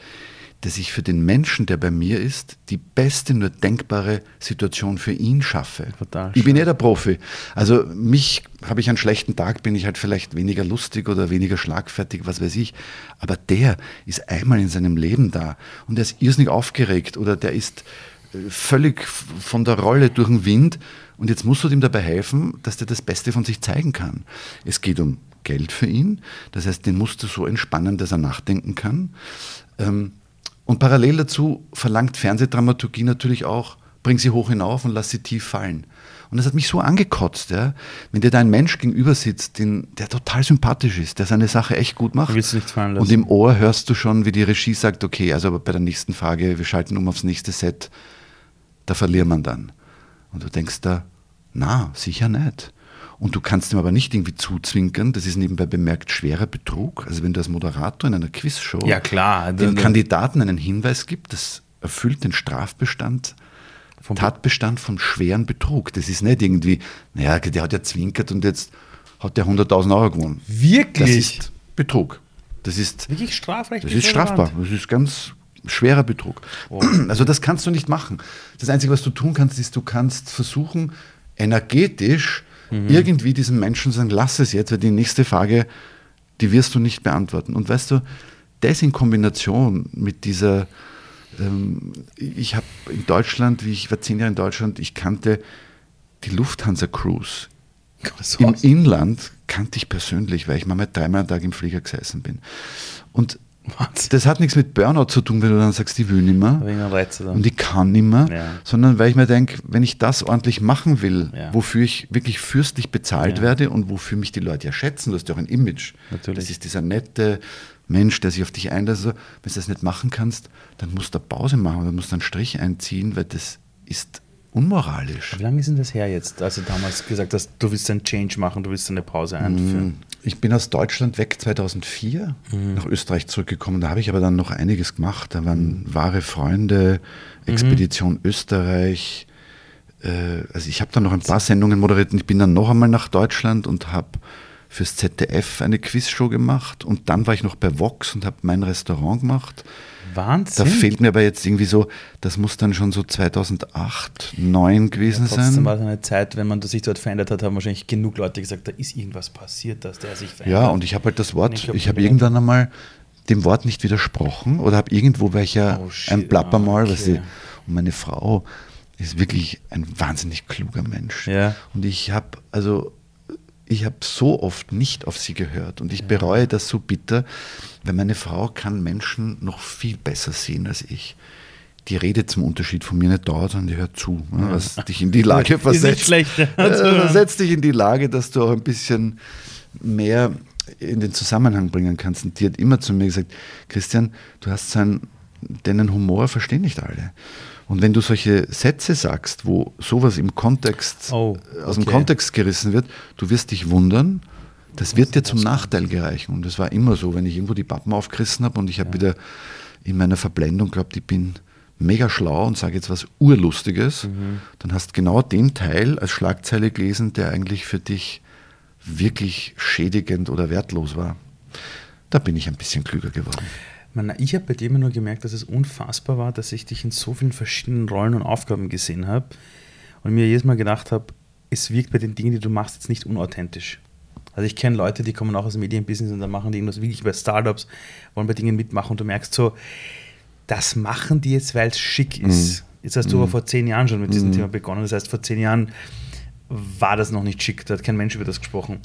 B: dass ich für den Menschen, der bei mir ist, die beste nur denkbare Situation für ihn schaffe.
A: Total
B: ich bin eh der Profi. Also mich habe ich einen schlechten Tag, bin ich halt vielleicht weniger lustig oder weniger schlagfertig, was weiß ich. Aber der ist einmal in seinem Leben da und der ist irrsinnig aufgeregt oder der ist äh, völlig von der Rolle durch den Wind und jetzt musst du ihm dabei helfen, dass der das Beste von sich zeigen kann. Es geht um Geld für ihn, das heißt, den musst du so entspannen, dass er nachdenken kann. Ähm, und parallel dazu verlangt Fernsehdramaturgie natürlich auch, bring sie hoch hinauf und lass sie tief fallen. Und das hat mich so angekotzt, ja? wenn dir da ein Mensch gegenüber sitzt, den, der total sympathisch ist, der seine Sache echt gut macht.
A: Du willst nicht fallen lassen.
B: Und im Ohr hörst du schon, wie die Regie sagt, okay, also aber bei der nächsten Frage, wir schalten um aufs nächste Set, da verliert man dann. Und du denkst da, na, sicher nicht. Und du kannst ihm aber nicht irgendwie zuzwinkern, das ist nebenbei bemerkt schwerer Betrug. Also wenn du als Moderator in einer Quizshow
A: Ja, klar.
B: dem
A: Da-
B: Kandidaten einen Hinweis gibt, das erfüllt den Strafbestand,
A: Vom-
B: Tatbestand von schweren Betrug. Das ist nicht irgendwie, naja, der hat ja zwinkert und jetzt hat der 100.000 Euro gewonnen.
A: Wirklich?
B: Das ist Betrug. Das ist,
A: Wirklich
B: das
A: strafrechtlich
B: ist strafbar. Das ist ganz schwerer Betrug. Also das kannst du nicht machen. Das Einzige, was du tun kannst, ist, du kannst versuchen, energetisch irgendwie diesem Menschen sagen, lass es jetzt, weil die nächste Frage, die wirst du nicht beantworten. Und weißt du, das in Kombination mit dieser, ähm, ich habe in Deutschland, wie ich war zehn Jahre in Deutschland, ich kannte die Lufthansa Cruise. Im. Inland kannte ich persönlich, weil ich mal dreimal am Tag im Flieger gesessen bin. Und
A: Was?
B: Das hat nichts mit Burnout zu tun, wenn du dann sagst, ich will nicht mehr
A: Wegen einem Reiz oder?
B: und ich kann nicht mehr,
A: Ja.
B: sondern weil ich mir denke, wenn ich das ordentlich machen will,
A: Ja.
B: wofür ich wirklich fürstlich bezahlt
A: Ja.
B: werde und wofür mich die Leute ja schätzen, du hast ja auch ein Image.
A: Natürlich.
B: Das ist dieser nette Mensch, der sich auf dich einlässt. Also, wenn du das nicht machen kannst, dann musst du eine Pause machen, dann musst du einen Strich einziehen, weil das ist unmoralisch.
A: Wie lange ist denn das her jetzt, als du damals gesagt hast, du willst einen Change machen, du willst eine Pause einführen?
B: Ich bin aus Deutschland weg 2004 nach Österreich zurückgekommen. Da habe ich aber dann noch einiges gemacht. Da waren wahre Freunde, Expedition Österreich. Äh, Also ich habe dann noch ein paar Sendungen moderiert und ich bin dann noch einmal nach Deutschland und habe fürs ZDF eine Quizshow gemacht und dann war ich noch bei Vox und habe mein Restaurant gemacht. Da
A: Wahnsinn.
B: fehlt mir aber jetzt irgendwie so, das muss dann schon so 2008, 2009 gewesen
A: Trotzdem
B: sein.
A: war es eine Zeit, wenn man sich dort verändert hat, haben wahrscheinlich genug Leute gesagt, da ist irgendwas passiert, dass der sich verändert.
B: Ja, und ich habe halt das Wort,
A: Ich
B: ich, habe
A: ja.
B: irgendwann einmal dem Wort nicht widersprochen oder habe irgendwo welcher
A: Oh, shit.
B: ein Plappermal,
A: Ah,
B: was
A: okay.
B: und meine Frau ist wirklich ein wahnsinnig kluger Mensch.
A: Ja.
B: Und ich habe also ich habe so oft nicht auf sie gehört und ich bereue das so bitter, weil meine Frau kann Menschen noch viel besser sehen als ich. Die redet zum Unterschied von mir nicht dauert, sondern die hört zu, ne, was dich in die Lage versetzt.
A: schlecht,
B: Äh, versetzt dich in die Lage, dass du auch ein bisschen mehr in den Zusammenhang bringen kannst. Und die hat immer zu mir gesagt, Christian, du hast so einen, deinen Humor verstehen nicht alle. Und wenn du solche Sätze sagst, wo sowas im Kontext,
A: Oh,
B: aus dem
A: okay.
B: Kontext gerissen wird, du wirst dich wundern, das wird dir zum Nachteil gereichen. Und das war immer so, wenn ich irgendwo die Pappen aufgerissen habe und ich habe wieder in meiner Verblendung glaubt, ich bin mega schlau und sage jetzt was Urlustiges,
A: Mhm.
B: dann hast genau den Teil als Schlagzeile gelesen, der eigentlich für dich wirklich schädigend oder wertlos war. Da bin ich ein bisschen klüger geworden.
A: Man, ich habe bei dir immer nur gemerkt, dass es unfassbar war, dass ich dich in so vielen verschiedenen Rollen und Aufgaben gesehen habe und mir jedes Mal gedacht habe, es wirkt bei den Dingen, die du machst, jetzt nicht unauthentisch. Also ich kenne Leute, die kommen auch aus dem Medienbusiness und dann machen die irgendwas wirklich bei Startups, wollen bei Dingen mitmachen und du merkst so, das machen die jetzt, weil es schick ist. Jetzt hast du aber vor zehn Jahren schon mit diesem Thema begonnen. Das heißt, vor zehn Jahren war das noch nicht schick, da hat kein Mensch über das gesprochen.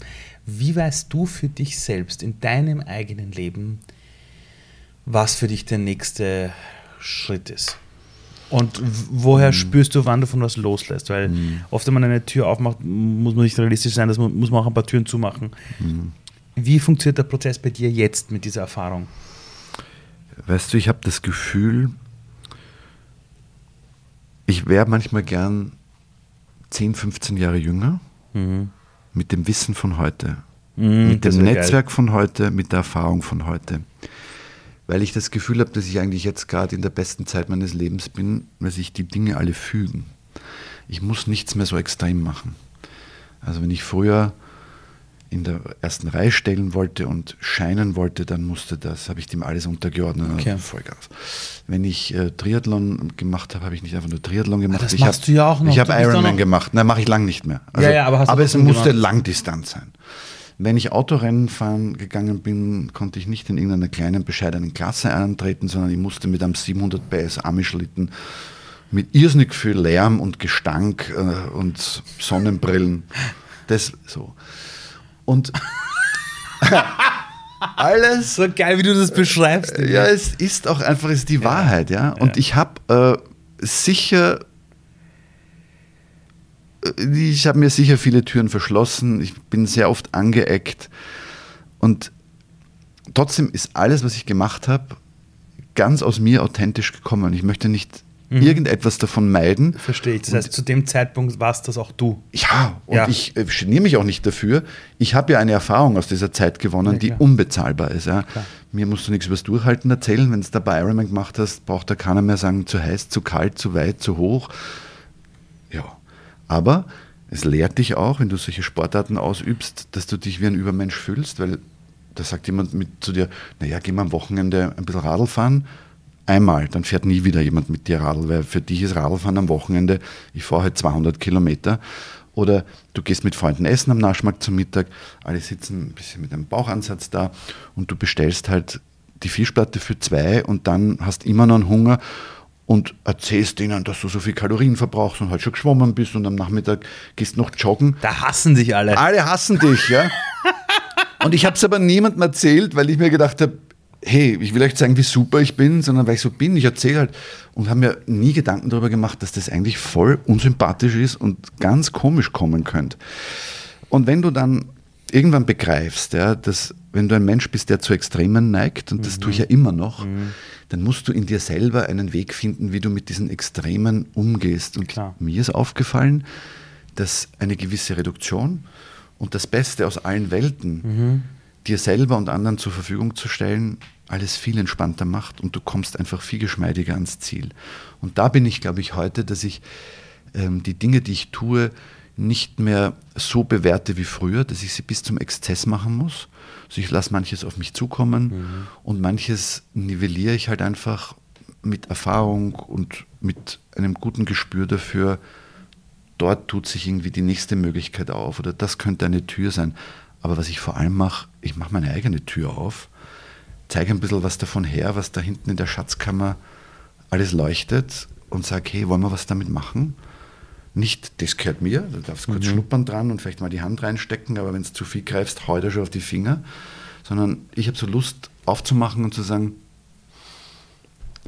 A: Wie weißt du für dich selbst in deinem eigenen Leben, was für dich der nächste Schritt ist? Und woher spürst du, wann du von was loslässt? Weil oft, wenn man eine Tür aufmacht, muss man nicht realistisch sein, man, muss man auch ein paar Türen zumachen. Wie funktioniert der Prozess bei dir jetzt mit dieser Erfahrung?
B: Weißt du, ich habe das Gefühl, ich wäre manchmal gern 10, 15 Jahre jünger mit dem Wissen von heute,
A: Mhm,
B: mit
A: das
B: dem
A: wär geil.
B: Netzwerk von heute, mit der Erfahrung von heute. Weil ich das Gefühl habe, dass ich eigentlich jetzt gerade in der besten Zeit meines Lebens bin, weil sich die Dinge alle fügen. Ich muss nichts mehr so extrem machen. Also wenn ich früher in der ersten Reihe stellen wollte und scheinen wollte, dann musste das, habe ich dem alles untergeordnet.
A: Okay.
B: Vollgas. Wenn ich äh, Triathlon gemacht habe, habe ich nicht einfach nur Triathlon gemacht.
A: das
B: ich
A: machst
B: hab,
A: du ja auch noch.
B: Ich habe Ironman gemacht. Nein, mache ich lang nicht mehr. Also,
A: Ja, ja, aber
B: aber es musste
A: gemacht.
B: Langdistanz sein. Wenn ich Autorennen fahren gegangen bin, konnte ich nicht in irgendeiner kleinen, bescheidenen Klasse antreten, sondern ich musste mit einem 700 PS Amischlitten mit irrsinnig viel Lärm und Gestank äh, und Sonnenbrillen. Das so. Und alles
A: So geil, wie du das beschreibst.
B: ja, es ist auch einfach es ist die Wahrheit, ja. Und ich habe äh, sicher, äh, ich habe mir sicher viele Türen verschlossen. Ich bin sehr oft angeeckt. Und trotzdem ist alles, was ich gemacht habe, ganz aus mir authentisch gekommen. Ich möchte nicht irgendetwas davon meiden.
A: Verstehe ich. Das heißt, zu dem Zeitpunkt warst das auch du.
B: Ja, und
A: Ja.
B: ich äh, geniere mich auch nicht dafür. Ich habe ja eine Erfahrung aus dieser Zeit gewonnen,
A: Ja,
B: die unbezahlbar ist. Ja. Mir musst du nichts übers Durchhalten erzählen. Wenn du es da bei Ironman gemacht hast, braucht da keiner mehr sagen, zu heiß, zu kalt, zu weit, zu hoch. Aber es lehrt dich auch, wenn du solche Sportarten ausübst, dass du dich wie ein Übermensch fühlst, weil da sagt jemand mit zu dir, naja, geh mal am Wochenende ein bisschen Radl fahren. Einmal, dann fährt nie wieder jemand mit dir Radl, weil für dich ist Radlfahren am Wochenende, ich fahre halt 200 Kilometer. Oder du gehst mit Freunden essen am Naschmarkt zum Mittag, alle sitzen ein bisschen mit einem Bauchansatz da und du bestellst halt die Fischplatte für zwei und dann hast immer noch einen Hunger und erzählst ihnen, dass du so viel Kalorien verbrauchst und halt schon geschwommen bist und am Nachmittag gehst noch joggen.
A: Da hassen dich alle.
B: Alle hassen dich, ja. Und ich habe es aber niemandem erzählt, weil ich mir gedacht habe, hey, ich will euch zeigen, wie super ich bin, sondern weil ich so bin. Ich erzähle halt und habe mir nie Gedanken darüber gemacht, dass das eigentlich voll unsympathisch ist und ganz komisch kommen könnte. Und wenn du dann irgendwann begreifst, ja, dass wenn du ein Mensch bist, der zu Extremen neigt, und das tue ich ja immer noch,
A: Mhm.
B: Dann musst du in dir selber einen Weg finden, wie du mit diesen Extremen umgehst. Und
A: Klar.
B: mir ist aufgefallen, dass eine gewisse Reduktion und das Beste aus allen Welten
A: Mhm.
B: dir selber und anderen zur Verfügung zu stellen, alles viel entspannter macht und du kommst einfach viel geschmeidiger ans Ziel. Und da bin ich, glaube ich, heute, dass ich ähm, die Dinge, die ich tue, nicht mehr so bewerte wie früher, dass ich sie bis zum Exzess machen muss. Also ich lasse manches auf mich zukommen und manches nivelliere ich halt einfach mit Erfahrung und mit einem guten Gespür dafür, dort tut sich irgendwie die nächste Möglichkeit auf oder das könnte eine Tür sein. Aber was ich vor allem mache, ich mache meine eigene Tür auf, zeige ein bisschen was davon her, was da hinten in der Schatzkammer alles leuchtet und sage, hey, wollen wir was damit machen? Nicht, das gehört mir, du darfst kurz schnuppern dran und vielleicht mal die Hand reinstecken, aber wenn es zu viel greifst, dir schon auf die Finger. Sondern ich habe so Lust aufzumachen und zu sagen,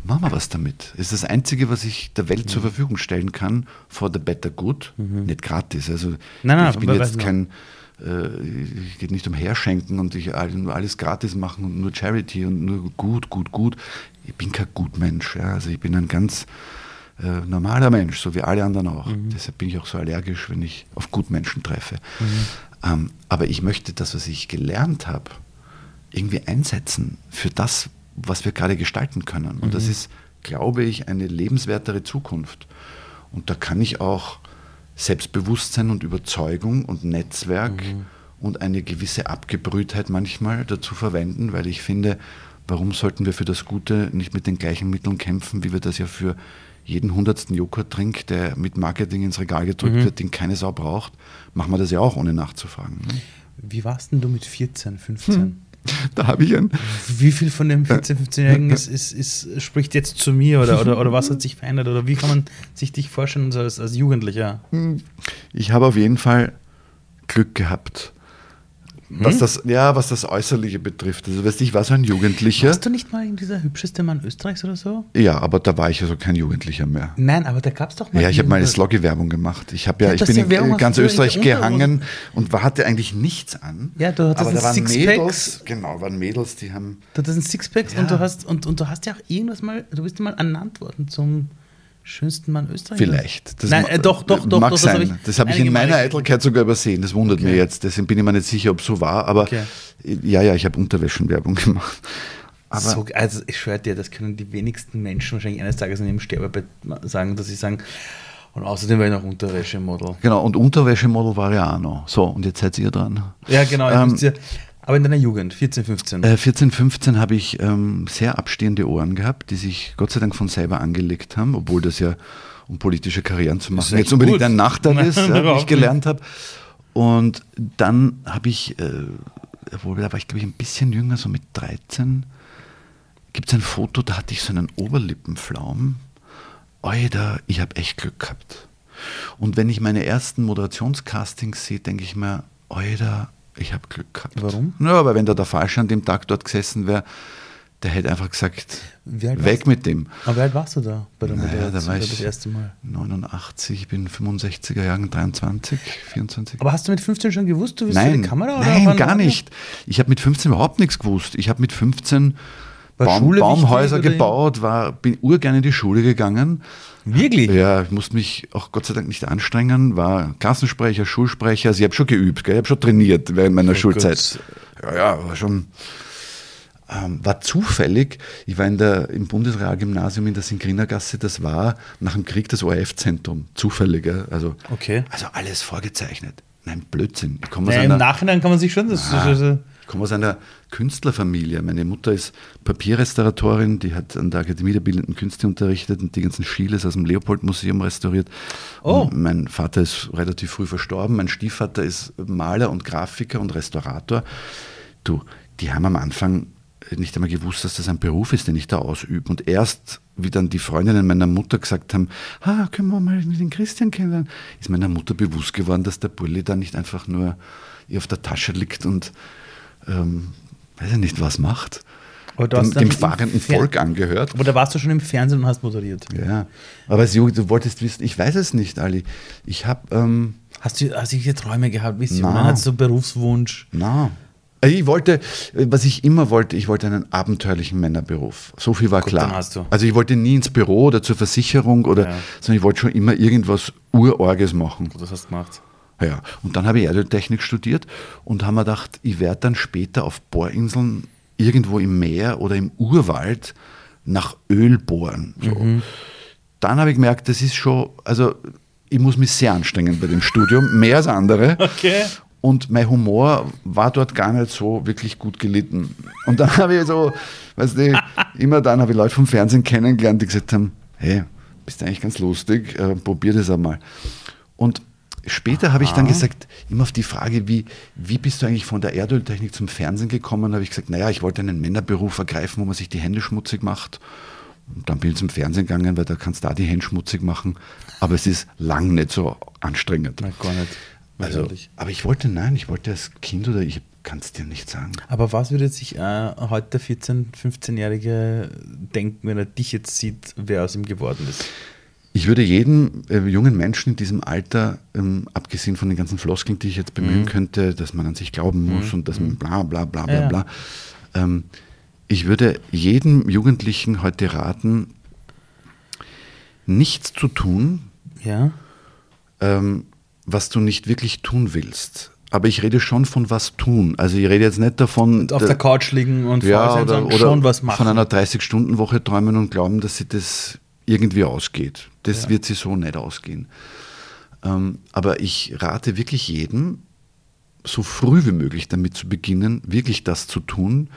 B: machen wir was damit. Das ist das Einzige, was ich der Welt zur Verfügung stellen kann, for the better good. Nicht gratis. Also
A: Nein, nein,
B: ich bin jetzt kein, äh, ich geht nicht um Herschenken und ich alles gratis machen und nur Charity und nur gut, gut, gut. Ich bin kein Gutmensch. Ja. Also ich bin ein ganz äh, normaler Mensch, so wie alle anderen auch. Deshalb bin ich auch so allergisch, wenn ich auf Gutmenschen treffe. Ähm, aber ich möchte das, was ich gelernt habe, irgendwie einsetzen für das, was wir gerade gestalten können. Und das ist, glaube ich, eine lebenswertere Zukunft. Und da kann ich auch Selbstbewusstsein und Überzeugung und Netzwerk und eine gewisse Abgebrühtheit manchmal dazu verwenden, weil ich finde, warum sollten wir für das Gute nicht mit den gleichen Mitteln kämpfen, wie wir das ja für jeden hundertsten Joghurt-Trink, der mit Marketing ins Regal gedrückt wird, den keine Sau braucht, machen wir das ja auch, ohne nachzufragen. ne?
A: Wie warst denn du mit 14, 15?
B: Da habe ich ein,
A: Wie viel von dem 14-, 15-Jährigen ist, ist, ist, spricht jetzt zu mir oder, oder, oder was hat sich verändert? Oder wie kann man sich dich vorstellen als, als Jugendlicher?
B: Ich habe auf jeden Fall Glück gehabt.
A: Hm?
B: Was das, ja, was das Äußerliche betrifft. Also, weißt du, ich war so ein Jugendlicher.
A: Warst du nicht mal dieser hübscheste Mann Österreichs oder so?
B: Ja, aber da war ich also kein Jugendlicher mehr.
A: Nein, aber da gab es doch mal.
B: Ja, ich habe mal eine
A: irgendwo-
B: Sloggy-Werbung gemacht. Ich ja,
A: Ja,
B: ich bin
A: ja
B: in
A: Werbung,
B: ganz Österreich gehangen und war, hatte eigentlich nichts an.
A: Ja, du hattest
B: aber da waren
A: Sixpack.
B: Mädels, genau, waren Mädels, die haben.
A: Du hattest ein Sixpack
B: Ja.
A: und du hast und, und du hast ja auch irgendwas mal, du bist ja mal ernannt worden zum schönsten Mann Österreichs.
B: Vielleicht. Das
A: Nein, äh, doch, doch, doch.
B: Mag
A: doch,
B: sein.
A: hab ich
B: das habe ich
A: einige
B: in meiner Eitelkeit sogar übersehen. Das wundert
A: Okay.
B: mir jetzt. Deswegen bin ich mir nicht sicher, ob es so war. Aber
A: Okay.
B: ja, ja, ich habe Unterwäschenwerbung gemacht. Aber
A: so, also ich schwöre dir, das können die wenigsten Menschen wahrscheinlich eines Tages in ihrem Sterbebett sagen, dass sie sagen, und außerdem war ich noch Unterwäschemodel.
B: genau, und Unterwäschemodel war ja auch noch. So, und jetzt seid ihr dran.
A: Ja, genau.
B: Ähm,
A: ja, aber in deiner Jugend, 14, 15.
B: Äh, 14, 15 habe ich ähm, sehr abstehende Ohren gehabt, die sich Gott sei Dank von selber angelegt haben, obwohl das ja, um politische Karrieren zu machen, jetzt unbedingt
A: gut.
B: ein Nachteil ist, ja, wie ich gelernt habe. Und dann habe ich, äh, obwohl da war ich glaube ich ein bisschen jünger, so mit 13, gibt es ein Foto, da hatte ich so einen Oberlippenflaum. Alter, ich habe echt Glück gehabt. Und wenn ich meine ersten Moderationscastings sehe, denke ich mir, Alter, ich habe Glück gehabt.
A: Warum?
B: Ja, weil wenn da der Falsche an dem Tag dort gesessen wäre, der hätte einfach gesagt, weg mit dem.
A: aber wie alt warst du da bei der
B: Naja, da
A: Moderation
B: war
A: das
B: ich
A: erste Mal?
B: 89, ich bin 65er Jahren, 23, 24.
A: Aber hast du mit 15 schon gewusst, du bist
B: Nein,
A: die Kamera?
B: nein,
A: wann
B: gar
A: war das?
B: nicht. Ich habe mit 15 überhaupt nichts gewusst. Ich habe mit 15
A: War
B: Baum,
A: Schule
B: Baumhäuser gebaut, war, bin urgern in die Schule gegangen.
A: Wirklich?
B: Ja, ich musste mich auch Gott sei Dank nicht anstrengen, war Klassensprecher, Schulsprecher, also ich habe schon geübt, gell? ich habe schon trainiert während meiner
A: Oh
B: Schulzeit. Ja, ja, war schon. Ähm, war zufällig, ich war in der, im Bundesrealgymnasium in der Sinkrinergasse, das war nach dem Krieg das ORF-Zentrum, zufällig. gell? Also,
A: Okay.
B: also alles vorgezeichnet. Nein, Blödsinn. Ich komme
A: Naja, Im Nachhinein kann man sich schon das.
B: Ah,
A: das-
B: ich komme aus einer Künstlerfamilie. Meine Mutter ist Papierrestauratorin, die hat an der Akademie der Bildenden Künste unterrichtet und die ganzen Schiles aus dem Leopold-Museum restauriert.
A: Oh.
B: Mein Vater ist relativ früh verstorben. Mein Stiefvater ist Maler und Grafiker und Restaurator. Du, die haben am Anfang nicht einmal gewusst, dass das ein Beruf ist, den ich da ausübe. Und erst, wie dann die Freundinnen meiner Mutter gesagt haben, ah, können wir mal den Christian kennenlernen, ist meiner Mutter bewusst geworden, dass der Bulli da nicht einfach nur auf der Tasche liegt und ähm, weiß ich nicht, was macht. Dem, dem fahrenden Volk angehört.
A: Aber da warst du schon im Fernsehen und hast moderiert.
B: Ja, aber du wolltest wissen, ich weiß es nicht, Ali. Ich habe, ähm,
A: Hast du, hast du diese Träume gehabt, Visionen?
B: Na.
A: Hast du Berufswunsch?
B: na, Also ich wollte, äh, was ich immer wollte, ich wollte einen abenteuerlichen Männerberuf. So viel war
A: Gut,
B: klar.
A: dann hast du.
B: Also ich wollte nie ins Büro oder zur Versicherung oder,
A: Ja.
B: sondern ich wollte schon immer irgendwas Urorges machen.
A: Das hast du gemacht.
B: Ja, und dann habe ich Erdöltechnik studiert und haben mir gedacht, ich werde dann später auf Bohrinseln irgendwo im Meer oder im Urwald nach Öl bohren. So.
A: Mhm.
B: Dann habe ich gemerkt, das ist schon, also ich muss mich sehr anstrengen bei dem Studium, mehr als andere.
A: Okay.
B: Und mein Humor war dort gar nicht so wirklich gut gelitten. Und dann habe ich so, weißt du, immer dann habe ich Leute vom Fernsehen kennengelernt, die gesagt haben, hey, bist eigentlich ganz lustig, äh, probier das einmal. Und später habe ich dann gesagt, immer auf die Frage, wie, wie bist du eigentlich von der Erdöltechnik zum Fernsehen gekommen, habe ich gesagt, naja, ich wollte einen Männerberuf ergreifen, wo man sich die Hände schmutzig macht. Und dann bin ich zum Fernsehen gegangen, weil da kannst du da die Hände schmutzig machen. Aber es ist lang nicht so anstrengend.
A: Nein, gar nicht.
B: Also, aber ich wollte, nein, ich wollte als Kind oder ich kann es dir nicht sagen.
A: Aber was würde sich äh, heute der 14-, 15-Jährige denken, wenn er dich jetzt sieht, wer aus ihm geworden ist?
B: Ich würde jedem äh, jungen Menschen in diesem Alter, ähm, abgesehen von den ganzen Floskeln, die ich jetzt bemühen könnte, dass man an sich glauben muss und dass man bla bla bla bla
A: Ja.
B: bla, ähm, ich würde jedem Jugendlichen heute raten, nichts zu tun,
A: Ja.
B: ähm, was du nicht wirklich tun willst. Aber ich rede schon von was tun. Also ich rede jetzt nicht davon,
A: Und auf der Couch liegen und
B: ja,
A: sein,
B: oder,
A: sondern
B: oder
A: schon was machen.
B: von einer 30-Stunden-Woche träumen und glauben, dass sie das irgendwie ausgeht. Das
A: Ja.
B: wird sie so nicht ausgehen. Ähm, aber ich rate wirklich jedem, so früh wie möglich damit zu beginnen, wirklich das zu tun,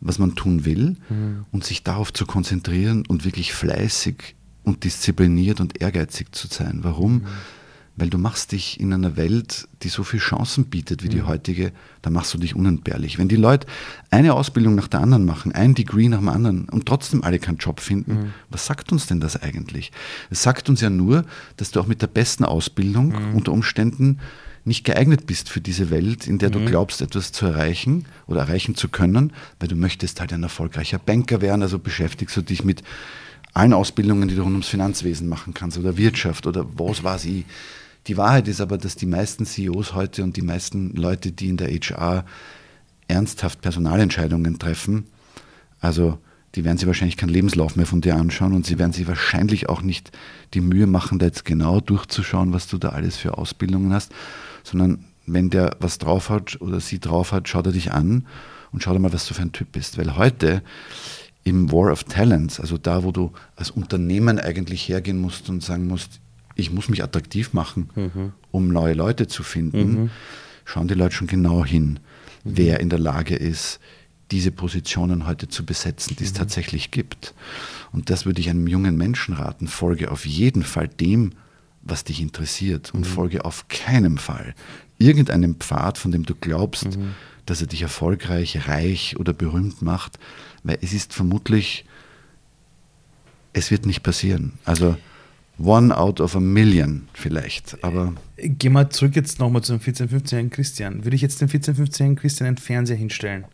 B: was man tun will
A: Mhm.
B: und sich darauf zu konzentrieren und wirklich fleißig und diszipliniert und ehrgeizig zu sein. Warum?
A: Mhm.
B: Weil du machst dich in einer Welt, die so viele Chancen bietet wie
A: Mhm.
B: die heutige, da machst du dich unentbehrlich. Wenn die Leute eine Ausbildung nach der anderen machen, ein Degree nach dem anderen und trotzdem alle keinen Job finden,
A: Mhm.
B: was sagt uns denn das eigentlich? Es sagt uns ja nur, dass du auch mit der besten Ausbildung
A: Mhm.
B: unter Umständen nicht geeignet bist für diese Welt, in der
A: Mhm.
B: du glaubst, etwas zu erreichen oder erreichen zu können, weil du möchtest halt ein erfolgreicher Banker werden, also beschäftigst du dich mit allen Ausbildungen, die du rund ums Finanzwesen machen kannst oder Wirtschaft oder was weiß ich. Die Wahrheit ist aber, dass die meisten CEOs heute und die meisten Leute, die in der HR ernsthaft Personalentscheidungen treffen, also die werden sich wahrscheinlich keinen Lebenslauf mehr von dir anschauen und sie werden sich wahrscheinlich auch nicht die Mühe machen, da jetzt genau durchzuschauen, was du da alles für Ausbildungen hast, sondern wenn der was drauf hat oder sie drauf hat, schaut er dich an und schaut mal, was du für ein Typ bist. Weil heute im War of Talents, also da, wo du als Unternehmen eigentlich hergehen musst und sagen musst, ich muss mich attraktiv machen, um neue Leute zu finden, schauen die Leute schon genau hin, wer in der Lage ist, diese Positionen heute zu besetzen, die es tatsächlich gibt. Und das würde ich einem jungen Menschen raten. Folge auf jeden Fall dem, was dich interessiert. Und folge auf keinen Fall irgendeinem Pfad, von dem du glaubst, dass er dich erfolgreich, reich oder berühmt macht, weil es ist vermutlich, es wird nicht passieren. Also one out of a million vielleicht, aber
A: Gehen wir zurück jetzt nochmal zum 14-, 15-jährigen Christian. Würde ich jetzt dem 14-, 15-jährigen Christian einen Fernseher hinstellen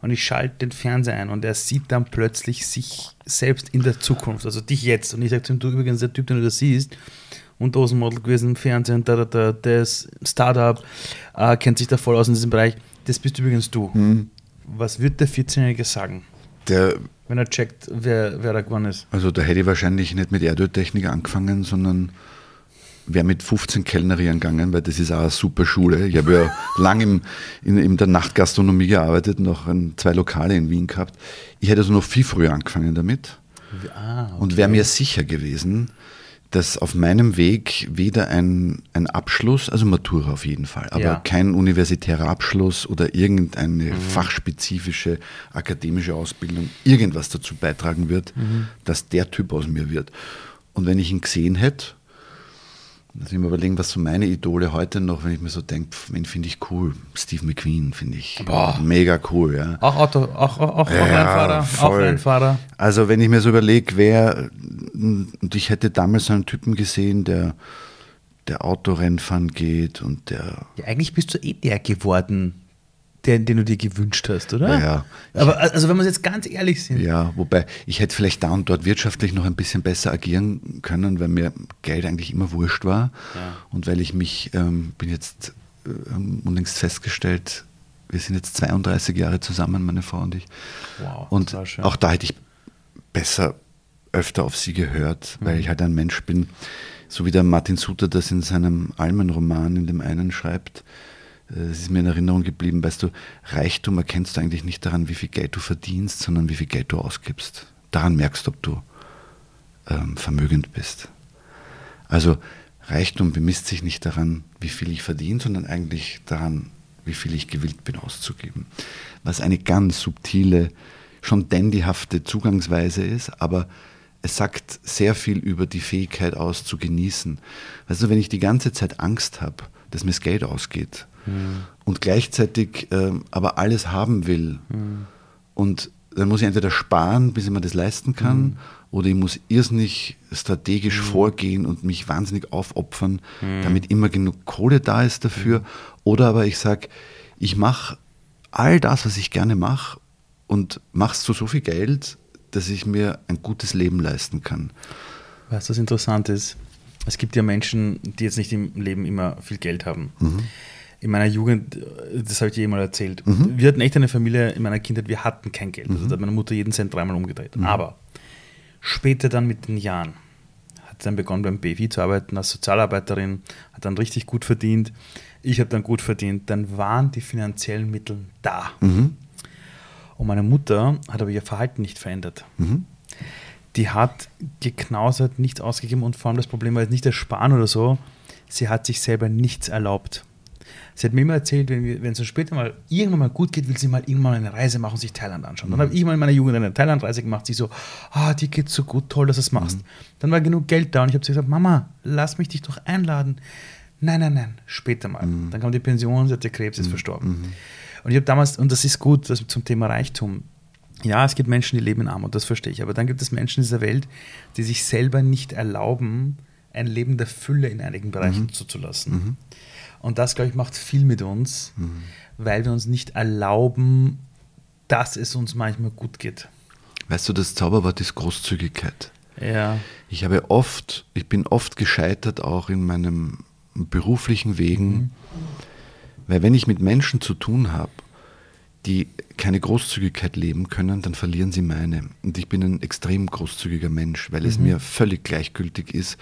A: und ich schalte den Fernseher ein und er sieht dann plötzlich sich selbst in der Zukunft, also dich jetzt. Und ich sage zu ihm, du übrigens, der Typ, den du da siehst, und Dosenmodel gewesen im Fernsehen, da, da, da, ist Startup, äh, kennt sich da voll aus in diesem Bereich. Das bist übrigens du. Was wird der 14-Jährige sagen,
B: der,
A: wenn er checkt, wer, wer da gewonnen ist?
B: also da hätte ich wahrscheinlich nicht mit Erdöltechnik angefangen, sondern wäre mit 15 Kellnerieren gegangen, weil das ist auch eine super Schule. Ich habe ja lang im, in, in der Nachtgastronomie gearbeitet, noch in zwei Lokale in Wien gehabt. Ich hätte also noch viel früher angefangen damit
A: Ah,
B: und wäre mir sicher gewesen, dass auf meinem Weg weder ein, ein Abschluss, also Matura auf jeden Fall, aber
A: Ja.
B: kein universitärer Abschluss oder irgendeine fachspezifische akademische Ausbildung irgendwas dazu beitragen wird, dass der Typ aus mir wird. Und wenn ich ihn gesehen hätte, Lass mich mal überlegen, was so meine Idole heute noch, wenn ich mir so denke, wen finde ich cool? Steve McQueen finde ich
A: Boah.
B: mega cool, ja.
A: Auch Auto, auch, auch, auch
B: Ja,
A: Rennfahrer, auch. Rennfahrer.
B: Also wenn ich mir so überlege, wer, und ich hätte damals einen Typen gesehen, der, der Autorennfahren geht und der,
A: Ja, eigentlich bist du eh der geworden, den, den du dir gewünscht hast, oder?
B: Ja, ja.
A: Aber also wenn wir jetzt ganz ehrlich sind.
B: Ja, wobei ich hätte vielleicht da und dort wirtschaftlich noch ein bisschen besser agieren können, weil mir Geld eigentlich immer wurscht war.
A: Ja.
B: Und weil ich mich, ähm, bin jetzt äh, unlängst festgestellt, wir sind jetzt 32 Jahre zusammen, meine Frau und ich.
A: Wow,
B: und auch da hätte ich besser öfter auf sie gehört, weil
A: Mhm.
B: ich halt ein Mensch bin, so wie der Martin Suter das in seinem Almenroman in dem einen schreibt. Äh, Es ist mir in Erinnerung geblieben, weißt du, Reichtum erkennst du eigentlich nicht daran, wie viel Geld du verdienst, sondern wie viel Geld du ausgibst. Daran merkst du, ob du ähm, vermögend bist. Also Reichtum bemisst sich nicht daran, wie viel ich verdiene, sondern eigentlich daran, wie viel ich gewillt bin auszugeben. Was eine ganz subtile, schon dandyhafte Zugangsweise ist, aber es sagt sehr viel über die Fähigkeit aus zu genießen. Du, wenn ich die ganze Zeit Angst habe, dass mir das Geld ausgeht und gleichzeitig ähm, aber alles haben will und dann muss ich entweder sparen, bis ich mir das leisten kann, oder ich muss irrsinnig strategisch vorgehen und mich wahnsinnig aufopfern, damit immer genug Kohle da ist dafür. Oder aber ich sage, ich mache all das, was ich gerne mache und mache es zu so viel Geld, dass ich mir ein gutes Leben leisten kann.
A: Weißt du, was interessant ist? Es gibt ja Menschen, die jetzt nicht im Leben immer viel Geld haben. In meiner Jugend, äh, das habe ich dir eh mal erzählt, wir hatten echt eine Familie in meiner Kindheit, wir hatten kein Geld. Also da hat meine Mutter jeden Cent dreimal umgedreht. Aber später dann mit den Jahren hat dann begonnen beim BWI zu arbeiten als Sozialarbeiterin, hat dann richtig gut verdient. Ich habe dann gut verdient. Dann waren die finanziellen Mittel da. Und meine Mutter hat aber ihr Verhalten nicht verändert. Die hat geknausert, nichts ausgegeben und vor allem das Problem war jetzt nicht das Sparen oder so, sie hat sich selber nichts erlaubt. Sie hat mir immer erzählt, wenn, es uns später mal irgendwann mal gut geht, will sie mal irgendwann eine Reise machen und sich Thailand anschauen. Dann habe ich mal in meiner Jugend eine Thailandreise gemacht. Sie so, ah, dir geht's so gut, toll, dass du es machst. Dann war genug Geld da und ich habe sie gesagt, Mama, lass mich dich doch einladen. Nein, nein, nein, später mal. Dann kam die Pension, sie hatte Krebs, ist verstorben. Und ich habe damals, und das ist gut, das zum Thema Reichtum. Ja, es gibt Menschen, die leben in Armut, das verstehe ich. Aber dann gibt es Menschen in dieser Welt, die sich selber nicht erlauben, ein Leben der Fülle in einigen Bereichen zuzulassen. Und das, glaube ich, macht viel mit uns, weil wir uns nicht erlauben, dass es uns manchmal gut geht.
B: Weißt du, das Zauberwort ist Großzügigkeit.
A: Ja.
B: Ich habe oft, ich bin oft gescheitert auch in meinem beruflichen Wegen, weil wenn ich mit Menschen zu tun habe, die keine Großzügigkeit leben können, dann verlieren sie meine. Und ich bin ein extrem großzügiger Mensch, weil es mir völlig gleichgültig ist,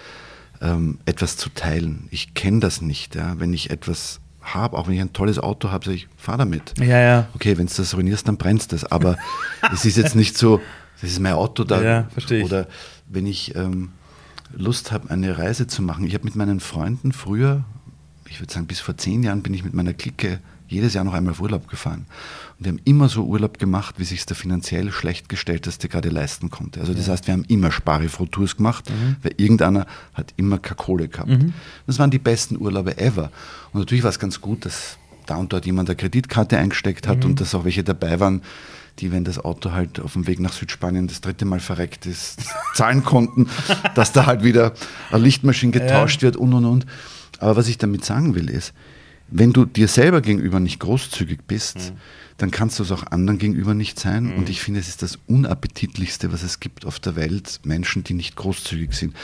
B: ähm, etwas zu teilen. Ich kenne das nicht. Ja? Wenn ich etwas habe, auch wenn ich ein tolles Auto habe, sage ich, fahr damit.
A: Ja, ja.
B: Okay, wenn du das ruinierst, dann brennst das. Aber es ist jetzt nicht so, das ist mein Auto da.
A: Ja, verstehe ich.
B: Oder wenn ich ähm, Lust habe, eine Reise zu machen. Ich habe mit meinen Freunden früher, ich würde sagen bis vor zehn Jahren, bin ich mit meiner Clique jedes Jahr noch einmal auf Urlaub gefahren. Und wir haben immer so Urlaub gemacht, wie sich der finanziell schlecht gestellteste gerade leisten konnte. Also das heißt, wir haben immer Sparifro-Tours gemacht, weil irgendeiner hat immer keine Kohle gehabt. Das waren die besten Urlaube ever. Und natürlich war es ganz gut, dass da und dort jemand eine Kreditkarte eingesteckt hat und dass auch welche dabei waren, die, wenn das Auto halt auf dem Weg nach Südspanien das dritte Mal verreckt ist, zahlen konnten, dass da halt wieder eine Lichtmaschine getauscht wird und und und. Aber was ich damit sagen will, ist, wenn du dir selber gegenüber nicht großzügig bist, dann kannst du es auch anderen gegenüber nicht sein. Und ich finde, es ist das Unappetitlichste, was es gibt auf der Welt, Menschen, die nicht großzügig sind.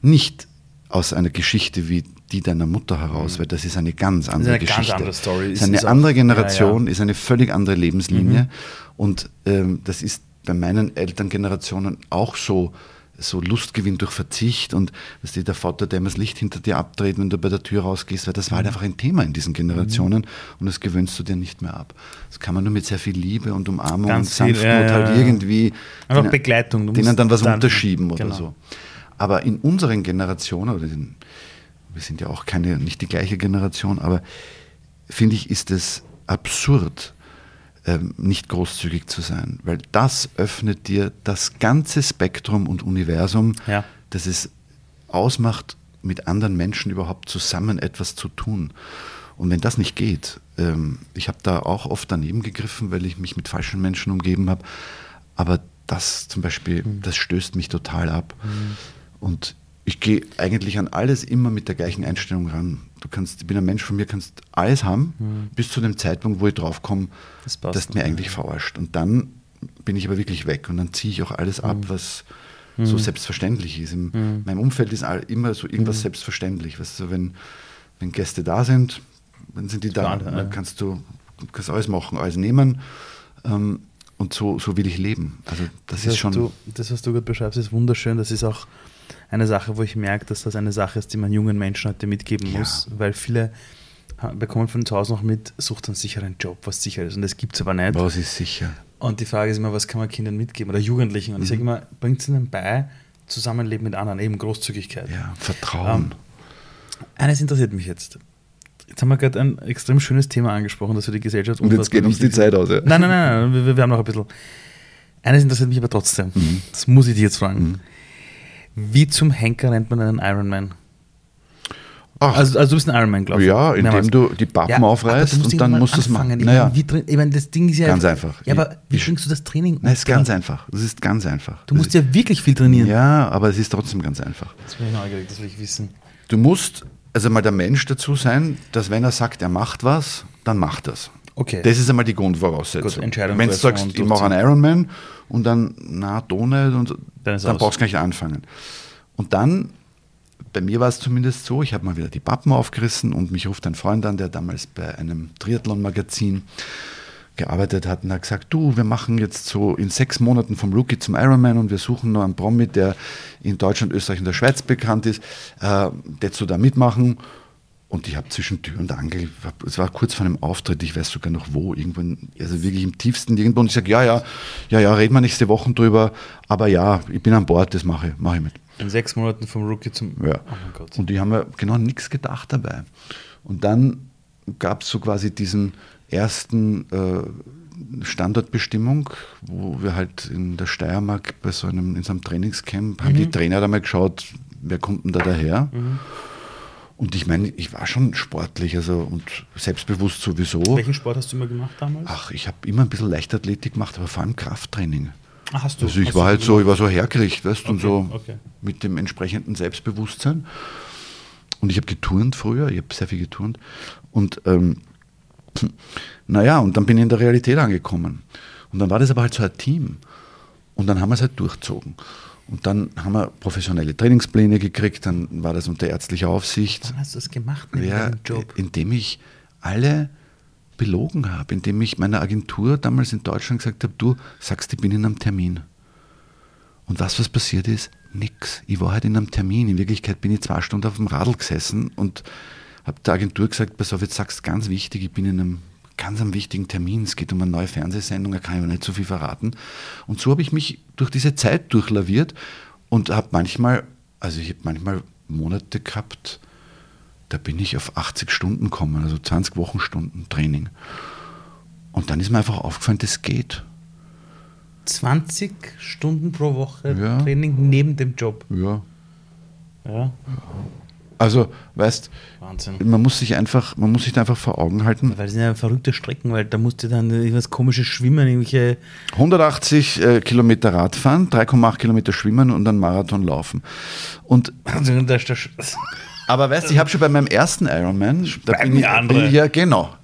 B: Nicht aus einer Geschichte wie die deiner Mutter heraus, weil das ist eine ganz andere
A: eine ganz
B: Geschichte.
A: andere Story.
B: Ist eine
A: ist auch-
B: andere
A: ja, ja.
B: Generation, ist eine völlig andere Lebenslinie. Und ähm, das ist bei meinen Elterngenerationen auch so, so Lustgewinn durch Verzicht und weißt du, der Vater, der immer das Licht hinter dir abdreht, wenn du bei der Tür rausgehst, weil das war halt einfach ein Thema in diesen Generationen und das gewöhnst du dir nicht mehr ab. Das kann man nur mit sehr viel Liebe und Umarmung
A: Ganz
B: und
A: viel,
B: Sanftmut
A: ja, ja,
B: halt irgendwie
A: Einfach
B: denen-
A: Begleitung. Du
B: denen dann was
A: dann-
B: unterschieben oder
A: genau.
B: so. Aber in unseren Generationen, oder in, wir sind ja auch keine, nicht die gleiche Generation, aber finde ich, ist es absurd, ähm, nicht großzügig zu sein, weil das öffnet dir das ganze Spektrum und Universum,
A: Ja.
B: das es ausmacht, mit anderen Menschen überhaupt zusammen etwas zu tun. Und wenn das nicht geht, ähm, ich habe da auch oft daneben gegriffen, weil ich mich mit falschen Menschen umgeben habe, aber das zum Beispiel, das stößt mich total ab. Und ich gehe eigentlich an alles immer mit der gleichen Einstellung ran. Du kannst, ich bin ein Mensch, von mir kannst alles haben,
A: Mhm.
B: bis zu dem Zeitpunkt, wo ich draufkomme,
A: Das
B: dass du mir eigentlich verarscht. Und dann bin ich aber wirklich weg und dann ziehe ich auch alles ab,
A: Mhm.
B: was so selbstverständlich ist. In meinem Umfeld ist immer so irgendwas
A: Mhm.
B: selbstverständlich. Weißt du, wenn, wenn Gäste da sind, dann sind die da.
A: Klar,
B: dann kannst du kannst alles machen, alles nehmen. Ähm, und so, so will ich leben. Also das, ist
A: was
B: schon.
A: Du, das, was du gerade beschreibst, ist wunderschön. Das ist auch eine Sache, wo ich merke, dass das eine Sache ist, die man jungen Menschen heute mitgeben
B: Ja.
A: muss, weil viele bekommen von zu Hause noch mit, sucht einen sicheren Job, was sicher ist. Und das gibt es aber nicht.
B: was ist sicher?
A: Und die Frage ist immer, was kann man Kindern mitgeben oder Jugendlichen? Und ich sage
B: Mhm.
A: immer, bringt es ihnen bei, Zusammenleben mit anderen, eben Großzügigkeit.
B: Ja, Vertrauen.
A: Eines interessiert mich jetzt. Jetzt haben wir gerade ein extrem schönes Thema angesprochen, das für die Gesellschaft
B: Und jetzt geht uns die Zeit aus, ja.
A: Nein, nein, nein, nein wir, wir haben noch ein bisschen. Eines interessiert mich aber trotzdem.
B: Mhm.
A: Das muss ich dich jetzt fragen. Wie zum Henker rennt man einen Ironman?
B: Ach,
A: Also, also du bist ein Ironman, glaube ich.
B: ja, indem
A: Mehrmals.
B: du die Pappen
A: aber
B: aufreißt und dann musst du es machen.
A: Ich
B: Naja,
A: meine, ich meine, das Ding ist ja.
B: Ganz einfach.
A: Ja, aber wie bringst du das Training
B: nein, es ist ganz einfach. Es ist ganz einfach.
A: Du musst ja wirklich viel trainieren.
B: Ja, aber es ist trotzdem ganz einfach.
A: Das bin ich neugierig, das will ich wissen.
B: Du musst also mal der Mensch dazu sein, dass wenn er sagt, er macht was, dann macht das.
A: Okay.
B: Das ist einmal die Grundvoraussetzung.
A: Gut,
B: wenn du sagst, ich mache einen Ironman und dann, na, da nicht, und
A: Dann
B: dann, brauchst du gar nicht anfangen. Und dann, bei mir war es zumindest so, ich habe mal wieder die Pappen aufgerissen und mich ruft ein Freund an, der damals bei einem Triathlon-Magazin gearbeitet hat und hat gesagt, du, wir machen jetzt so in sechs Monaten vom Rookie zum Ironman und wir suchen noch einen Promi, der in Deutschland, Österreich und der Schweiz bekannt ist, äh, der zu da mitmachen. Und ich habe zwischen Tür und Angel, es war kurz vor einem Auftritt, ich weiß sogar noch wo, irgendwo, also wirklich im tiefsten irgendwo. Und ich sage, ja, ja, ja, ja, reden wir nächste Woche drüber, aber ja, ich bin an Bord, das mache ich, mache ich mit.
A: In sechs Monaten vom Rookie zum.
B: Ja.
A: Oh.
B: Und die haben ja genau nichts gedacht dabei. Und dann gab es so quasi diesen ersten äh, Standortbestimmung, wo wir halt in der Steiermark bei so einem, in so einem Trainingscamp, haben die Trainer da mal geschaut, wer kommt denn da daher? Und ich meine, ich war schon sportlich also, und selbstbewusst sowieso.
A: Welchen Sport hast du immer gemacht damals?
B: Ach, ich habe immer ein bisschen Leichtathletik gemacht, aber vor allem Krafttraining.
A: Ah, hast du.
B: Also ich
A: hast
B: war halt so, ich war so hergerichtet, weißt du, und
A: Okay,
B: so
A: okay.
B: mit dem entsprechenden Selbstbewusstsein. Und ich habe geturnt früher, ich habe sehr viel geturnt. Und ähm, naja, und dann bin ich in der Realität angekommen. Und dann war das aber halt so ein Team. Und dann haben wir es halt durchzogen. Und dann haben wir professionelle Trainingspläne gekriegt, dann war das unter ärztlicher Aufsicht.
A: Wann hast du das gemacht neben
B: Ja,
A: deinem Job?
B: indem ich alle belogen habe, indem ich meiner Agentur damals in Deutschland gesagt habe, du sagst, ich bin in einem Termin. Und was was passiert ist? Nix. Ich war halt in einem Termin. In Wirklichkeit bin ich zwei Stunden auf dem Radl gesessen und habe der Agentur gesagt, pass auf, jetzt sagst du ganz wichtig, ich bin in einem ganz einem wichtigen Termin. Es geht um eine neue Fernsehsendung, da kann ich aber nicht so viel verraten. Und so habe ich mich durch diese Zeit durchlaviert und habe manchmal, also ich habe manchmal Monate gehabt, da bin ich auf 80 Stunden gekommen, also 20 Wochenstunden Training. Und dann ist mir einfach aufgefallen, das geht.
A: 20 Stunden pro Woche
B: Ja.
A: Training neben dem Job.
B: Ja.
A: Ja,
B: Also, weißt,
A: Wahnsinn.
B: man muss sich einfach, man muss sich da einfach vor Augen halten.
A: Weil das sind ja verrückte Strecken, weil da musst du dann irgendwas komisches schwimmen, irgendwelche.
B: 180 äh, Kilometer Radfahren, 3,8 Kilometer schwimmen und einen Marathon laufen. Und
A: da ist das-
B: Aber weißt du, ich habe schon bei meinem ersten Ironman, da bin ich,
A: andere.
B: ja genau.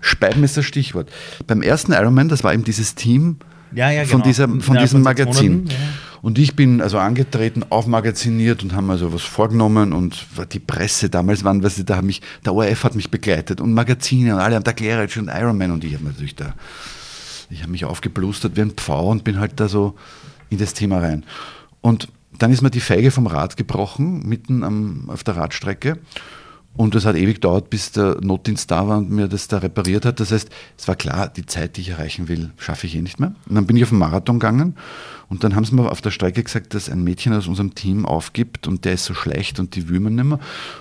B: Speiben ist das Stichwort. Beim ersten Ironman, das war eben dieses Team
A: Ja, ja,
B: von,
A: genau.
B: dieser, von
A: Innerhalb
B: diesem Magazin.
A: Monaten, ja.
B: Und ich bin also angetreten, aufmagaziniert und haben also was vorgenommen und die Presse damals waren, du, da haben mich, der ORF hat mich begleitet und Magazine und alle haben da Gerritsch und Ironman und ich habe natürlich da, ich habe mich aufgeblustert wie ein Pfau und bin halt da so in das Thema rein. Und dann ist mir die Feige vom Rad gebrochen, mitten am, auf der Radstrecke. Und das hat ewig gedauert, bis der Notdienst da war und mir das da repariert hat. Das heißt, es war klar, die Zeit, die ich erreichen will, schaffe ich eh nicht mehr. Und dann bin ich auf den Marathon gegangen und dann haben sie mir auf der Strecke gesagt, dass ein Mädchen aus unserem Team aufgibt und der ist so schlecht und die will man nicht mehr.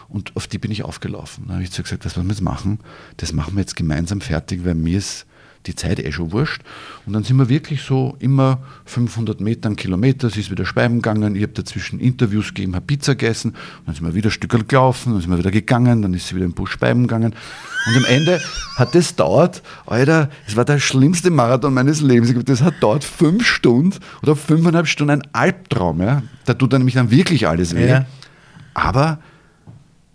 B: Und auf die bin ich aufgelaufen. Dann habe ich zu gesagt, was wollen wir jetzt machen? Das machen wir jetzt gemeinsam fertig, weil mir ist die Zeit eh schon wurscht. Und dann sind wir wirklich so immer 500 Meter, einen Kilometer, sie ist wieder Speiben gegangen, ich habe dazwischen Interviews gegeben, habe Pizza gegessen, und dann sind wir wieder ein Stück gelaufen, dann sind wir wieder gegangen, dann ist sie wieder im Bus Speiben gegangen. Und am Ende hat das dauert, Alter, es war der schlimmste Marathon meines Lebens. Ich Das hat dauert fünf Stunden oder fünfeinhalb Stunden ein Albtraum. Ja? Da tut dann nämlich dann wirklich alles weh.
A: Ja.
B: Aber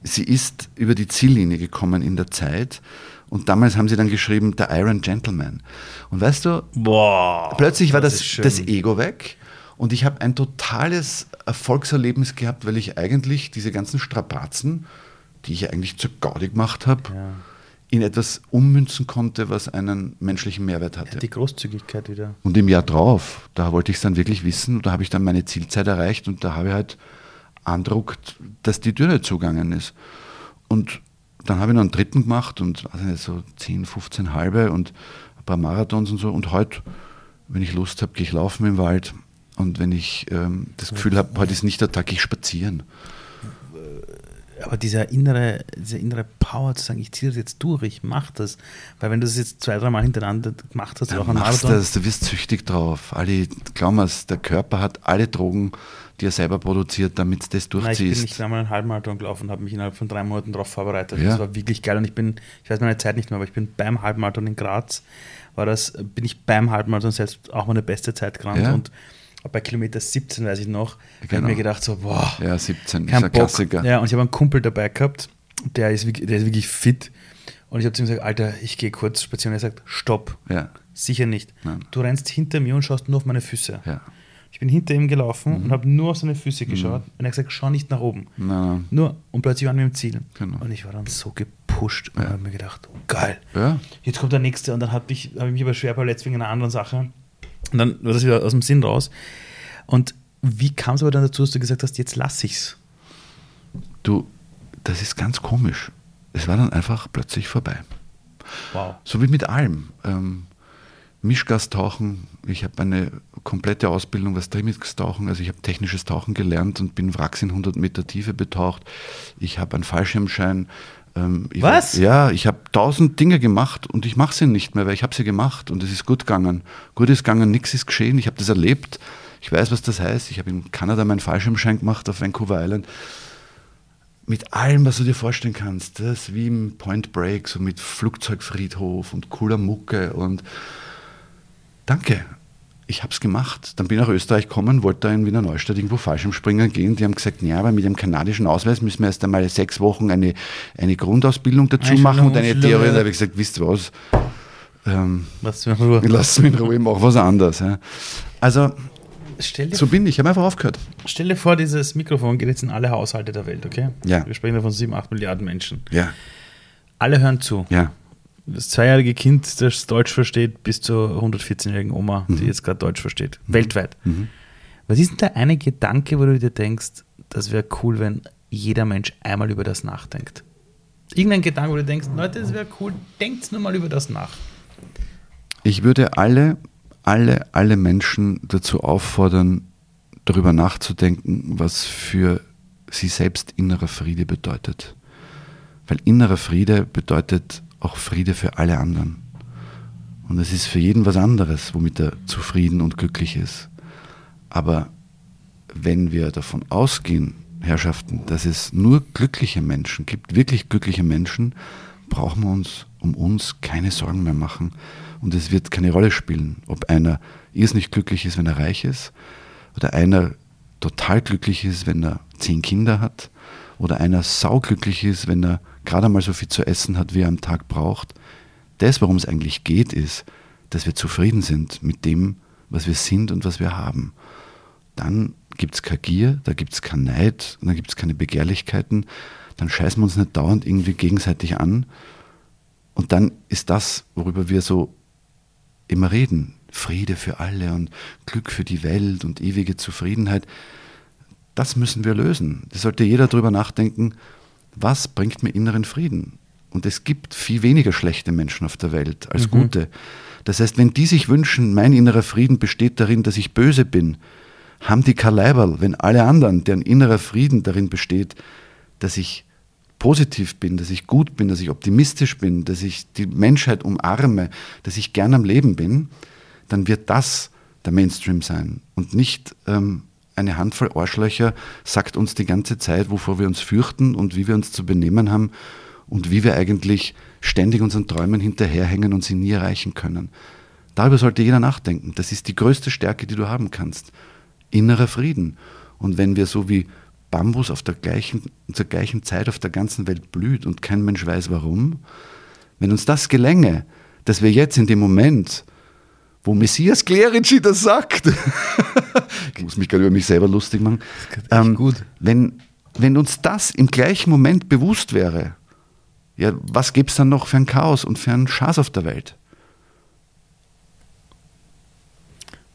B: sie ist über die Ziellinie gekommen in der Zeit. Und damals haben sie dann geschrieben, der Iron Gentleman. Und weißt du,
A: Boah,
B: plötzlich war
A: das
B: das, das Ego weg. Und ich habe ein totales Erfolgserlebnis gehabt, weil ich eigentlich diese ganzen Strapazen, die ich eigentlich zur Gaudi gemacht habe,
A: Ja.
B: in etwas ummünzen konnte, was einen menschlichen Mehrwert hatte.
A: Die Großzügigkeit wieder.
B: Und im Jahr drauf, da wollte ich es dann wirklich wissen, da habe ich dann meine Zielzeit erreicht und da habe ich halt andruckt, dass die Tür nicht zugegangen ist. Und dann habe ich noch einen dritten gemacht und nicht, so 10, 15 halbe und ein paar Marathons und so. Und heute, wenn ich Lust habe, gehe ich laufen im Wald. Und wenn ich ähm, das Gefühl habe, heute ist nicht der Tag, ich spazieren.
A: Aber dieser innere, diese innere Power zu sagen, ich ziehe das jetzt durch, ich mache das. Weil wenn du das jetzt zwei, dreimal hintereinander gemacht hast,
B: Du
A: auch ein
B: machst
A: Marathon,
B: das, du wirst süchtig drauf. Alle, glaub mir's, der Körper hat alle Drogen, die er selber produziert, damit du das
A: Nein, ich bin
B: durchziehst.
A: nicht einmal einen Halbmarathon gelaufen und habe mich innerhalb von drei Monaten darauf vorbereitet.
B: Ja.
A: Das war wirklich geil und ich bin, ich weiß meine Zeit nicht mehr, aber ich bin beim Halbmarathon in Graz, war das, bin ich beim Halbmarathon selbst auch meine beste Zeit gerannt
B: Ja.
A: und bei Kilometer 17, weiß ich noch, habe
B: Genau.
A: ich mir gedacht so, boah,
B: ja, 17 ist
A: kein
B: ein
A: Bock.
B: Klassiker.
A: Ja, und ich habe einen Kumpel dabei gehabt, der ist, wirklich- der ist wirklich fit und ich habe zu ihm gesagt, Alter, ich gehe kurz spazieren und er sagt, stopp,
B: Ja,
A: sicher nicht.
B: Nein.
A: Du rennst hinter mir und schaust nur auf meine Füße.
B: ja.
A: Ich bin hinter ihm gelaufen
B: Mhm.
A: und habe nur auf seine Füße geschaut und er hat gesagt, schau nicht nach oben.
B: Nein.
A: Nur, und plötzlich waren wir im Ziel.
B: Genau.
A: Und ich war dann so gepusht und
B: Ja.
A: habe mir gedacht, oh, geil.
B: Ja.
A: Jetzt kommt der nächste und dann habe ich, hab ich mich aber schwer verletzt wegen einer anderen Sache. Und dann war das wieder aus dem Sinn raus. Und wie kam es aber dann dazu, dass du gesagt hast, jetzt lass ich's?
B: Du, das ist ganz komisch. Es war dann einfach plötzlich vorbei.
A: Wow.
B: So wie mit allem. Ähm, Mischgastauchen, ich habe eine komplette Ausbildung, was Trimix-Tauchen, also ich habe technisches Tauchen gelernt und bin Wracks in 100 Meter Tiefe betaucht. Ich habe einen Fallschirmschein. Ähm, ich
A: Was?
B: War, ja, ich habe tausend Dinge gemacht und ich mache sie nicht mehr, weil ich habe sie gemacht und es ist gut gegangen. Gut ist gegangen, nichts ist geschehen, ich habe das erlebt. Ich weiß, was das heißt. Ich habe in Kanada meinen Fallschirmschein gemacht auf Vancouver Island mit allem, was du dir vorstellen kannst. Das ist wie im Point Break, so mit Flugzeugfriedhof und cooler Mucke und danke, ich habe es gemacht. Dann bin ich nach Österreich gekommen, wollte da in Wiener Neustadt irgendwo Fallschirmspringen gehen. Die haben gesagt, ja, aber mit dem kanadischen Ausweis müssen wir erst einmal sechs Wochen eine, eine Grundausbildung dazu machen und eine
A: Einstellung,
B: Theorie. Da habe ich gesagt, wisst ihr was, ähm,
A: Was für eine Ruhe.
B: lasst mich in Ruhe, ich mach was anderes. Ja. Also,
A: Stell dir,
B: so bin ich, ich habe einfach aufgehört.
A: stell dir vor, dieses Mikrofon geht jetzt in alle Haushalte der Welt, okay?
B: Ja.
A: Wir sprechen da von 7, 8 Milliarden Menschen.
B: Ja,
A: Alle hören zu.
B: ja.
A: Das zweijährige Kind, das Deutsch versteht, bis zur 114-jährigen Oma, die
B: Mhm.
A: jetzt gerade Deutsch versteht. Weltweit. Was ist denn der eine Gedanke, wo du dir denkst, das wäre cool, wenn jeder Mensch einmal über das nachdenkt? Irgendein Gedanke, wo du denkst, Leute, das wäre cool, denkt nur mal über das nach.
B: Ich würde alle, alle, alle Menschen dazu auffordern, darüber nachzudenken, was für sie selbst innerer Friede bedeutet. Weil innerer Friede bedeutet auch Friede für alle anderen. Und es ist für jeden was anderes, womit er zufrieden und glücklich ist. Aber wenn wir davon ausgehen, Herrschaften, dass es nur glückliche Menschen gibt, wirklich glückliche Menschen, brauchen wir uns um uns keine Sorgen mehr machen. Und es wird keine Rolle spielen, ob einer irrsinnig glücklich ist, wenn er reich ist, oder einer total glücklich ist, wenn er zehn Kinder hat, oder einer sauglücklich ist, wenn er gerade mal so viel zu essen hat, wie er am Tag braucht. Das, worum es eigentlich geht, ist, dass wir zufrieden sind mit dem, was wir sind und was wir haben. Dann gibt es keine Gier, da gibt es keinen Neid, dann gibt es keine Begehrlichkeiten, dann scheißen wir uns nicht dauernd irgendwie gegenseitig an. Und dann ist das, worüber wir so immer reden, Friede für alle und Glück für die Welt und ewige Zufriedenheit, das müssen wir lösen. Da sollte jeder drüber nachdenken, was bringt mir inneren Frieden? Und es gibt viel weniger schlechte Menschen auf der Welt als gute. Das heißt, wenn die sich wünschen, mein innerer Frieden besteht darin, dass ich böse bin, haben die kein Leiberl, wenn alle anderen, deren innerer Frieden darin besteht, dass ich positiv bin, dass ich gut bin, dass ich optimistisch bin, dass ich die Menschheit umarme, dass ich gern am Leben bin, dann wird das der Mainstream sein und nicht ähm, eine Handvoll Arschlöcher sagt uns die ganze Zeit, wovor wir uns fürchten und wie wir uns zu benehmen haben und wie wir eigentlich ständig unseren Träumen hinterherhängen und sie nie erreichen können. Darüber sollte jeder nachdenken. Das ist die größte Stärke, die du haben kannst. Innerer Frieden. Und wenn wir so wie Bambus auf der gleichen, zur gleichen Zeit auf der ganzen Welt blüht und kein Mensch weiß warum, wenn uns das gelänge, dass wir jetzt in dem Moment, wo Messias Clerici das sagt, ich muss mich gerade über mich selber lustig machen, ähm, gut. Wenn, wenn uns das im gleichen Moment bewusst wäre, ja, was gäbe es dann noch für ein Chaos und für einen Schaß auf der Welt?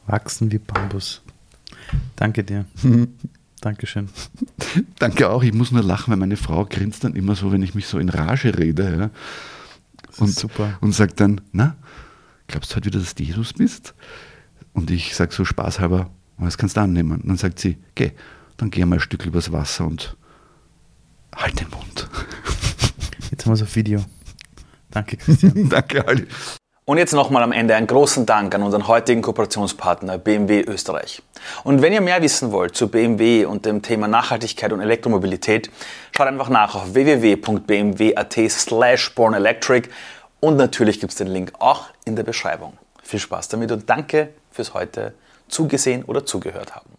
D: Wachsen wie Bambus. Danke dir. Dankeschön.
B: Danke auch. Ich muss nur lachen, weil meine Frau grinst dann immer so, wenn ich mich so in Rage rede. Ja. Und, super. und sagt dann, na, glaubst du heute wieder, dass du Jesus bist? Und ich sage so spaßhalber, was kannst du annehmen? Und dann sagt sie, geh, dann geh mal ein Stück übers Wasser und halt den Mund.
D: Jetzt haben wir so ein Video. Danke, Christian.
B: Danke, Ali.
A: Und jetzt nochmal am Ende einen großen Dank an unseren heutigen Kooperationspartner BMW Österreich. Und wenn ihr mehr wissen wollt zu BMW und dem Thema Nachhaltigkeit und Elektromobilität, schaut einfach nach auf www.bmw.at slash bornelectric und natürlich gibt es den Link auch in der Beschreibung. Viel Spaß damit und danke fürs heute zugesehen oder zugehört haben.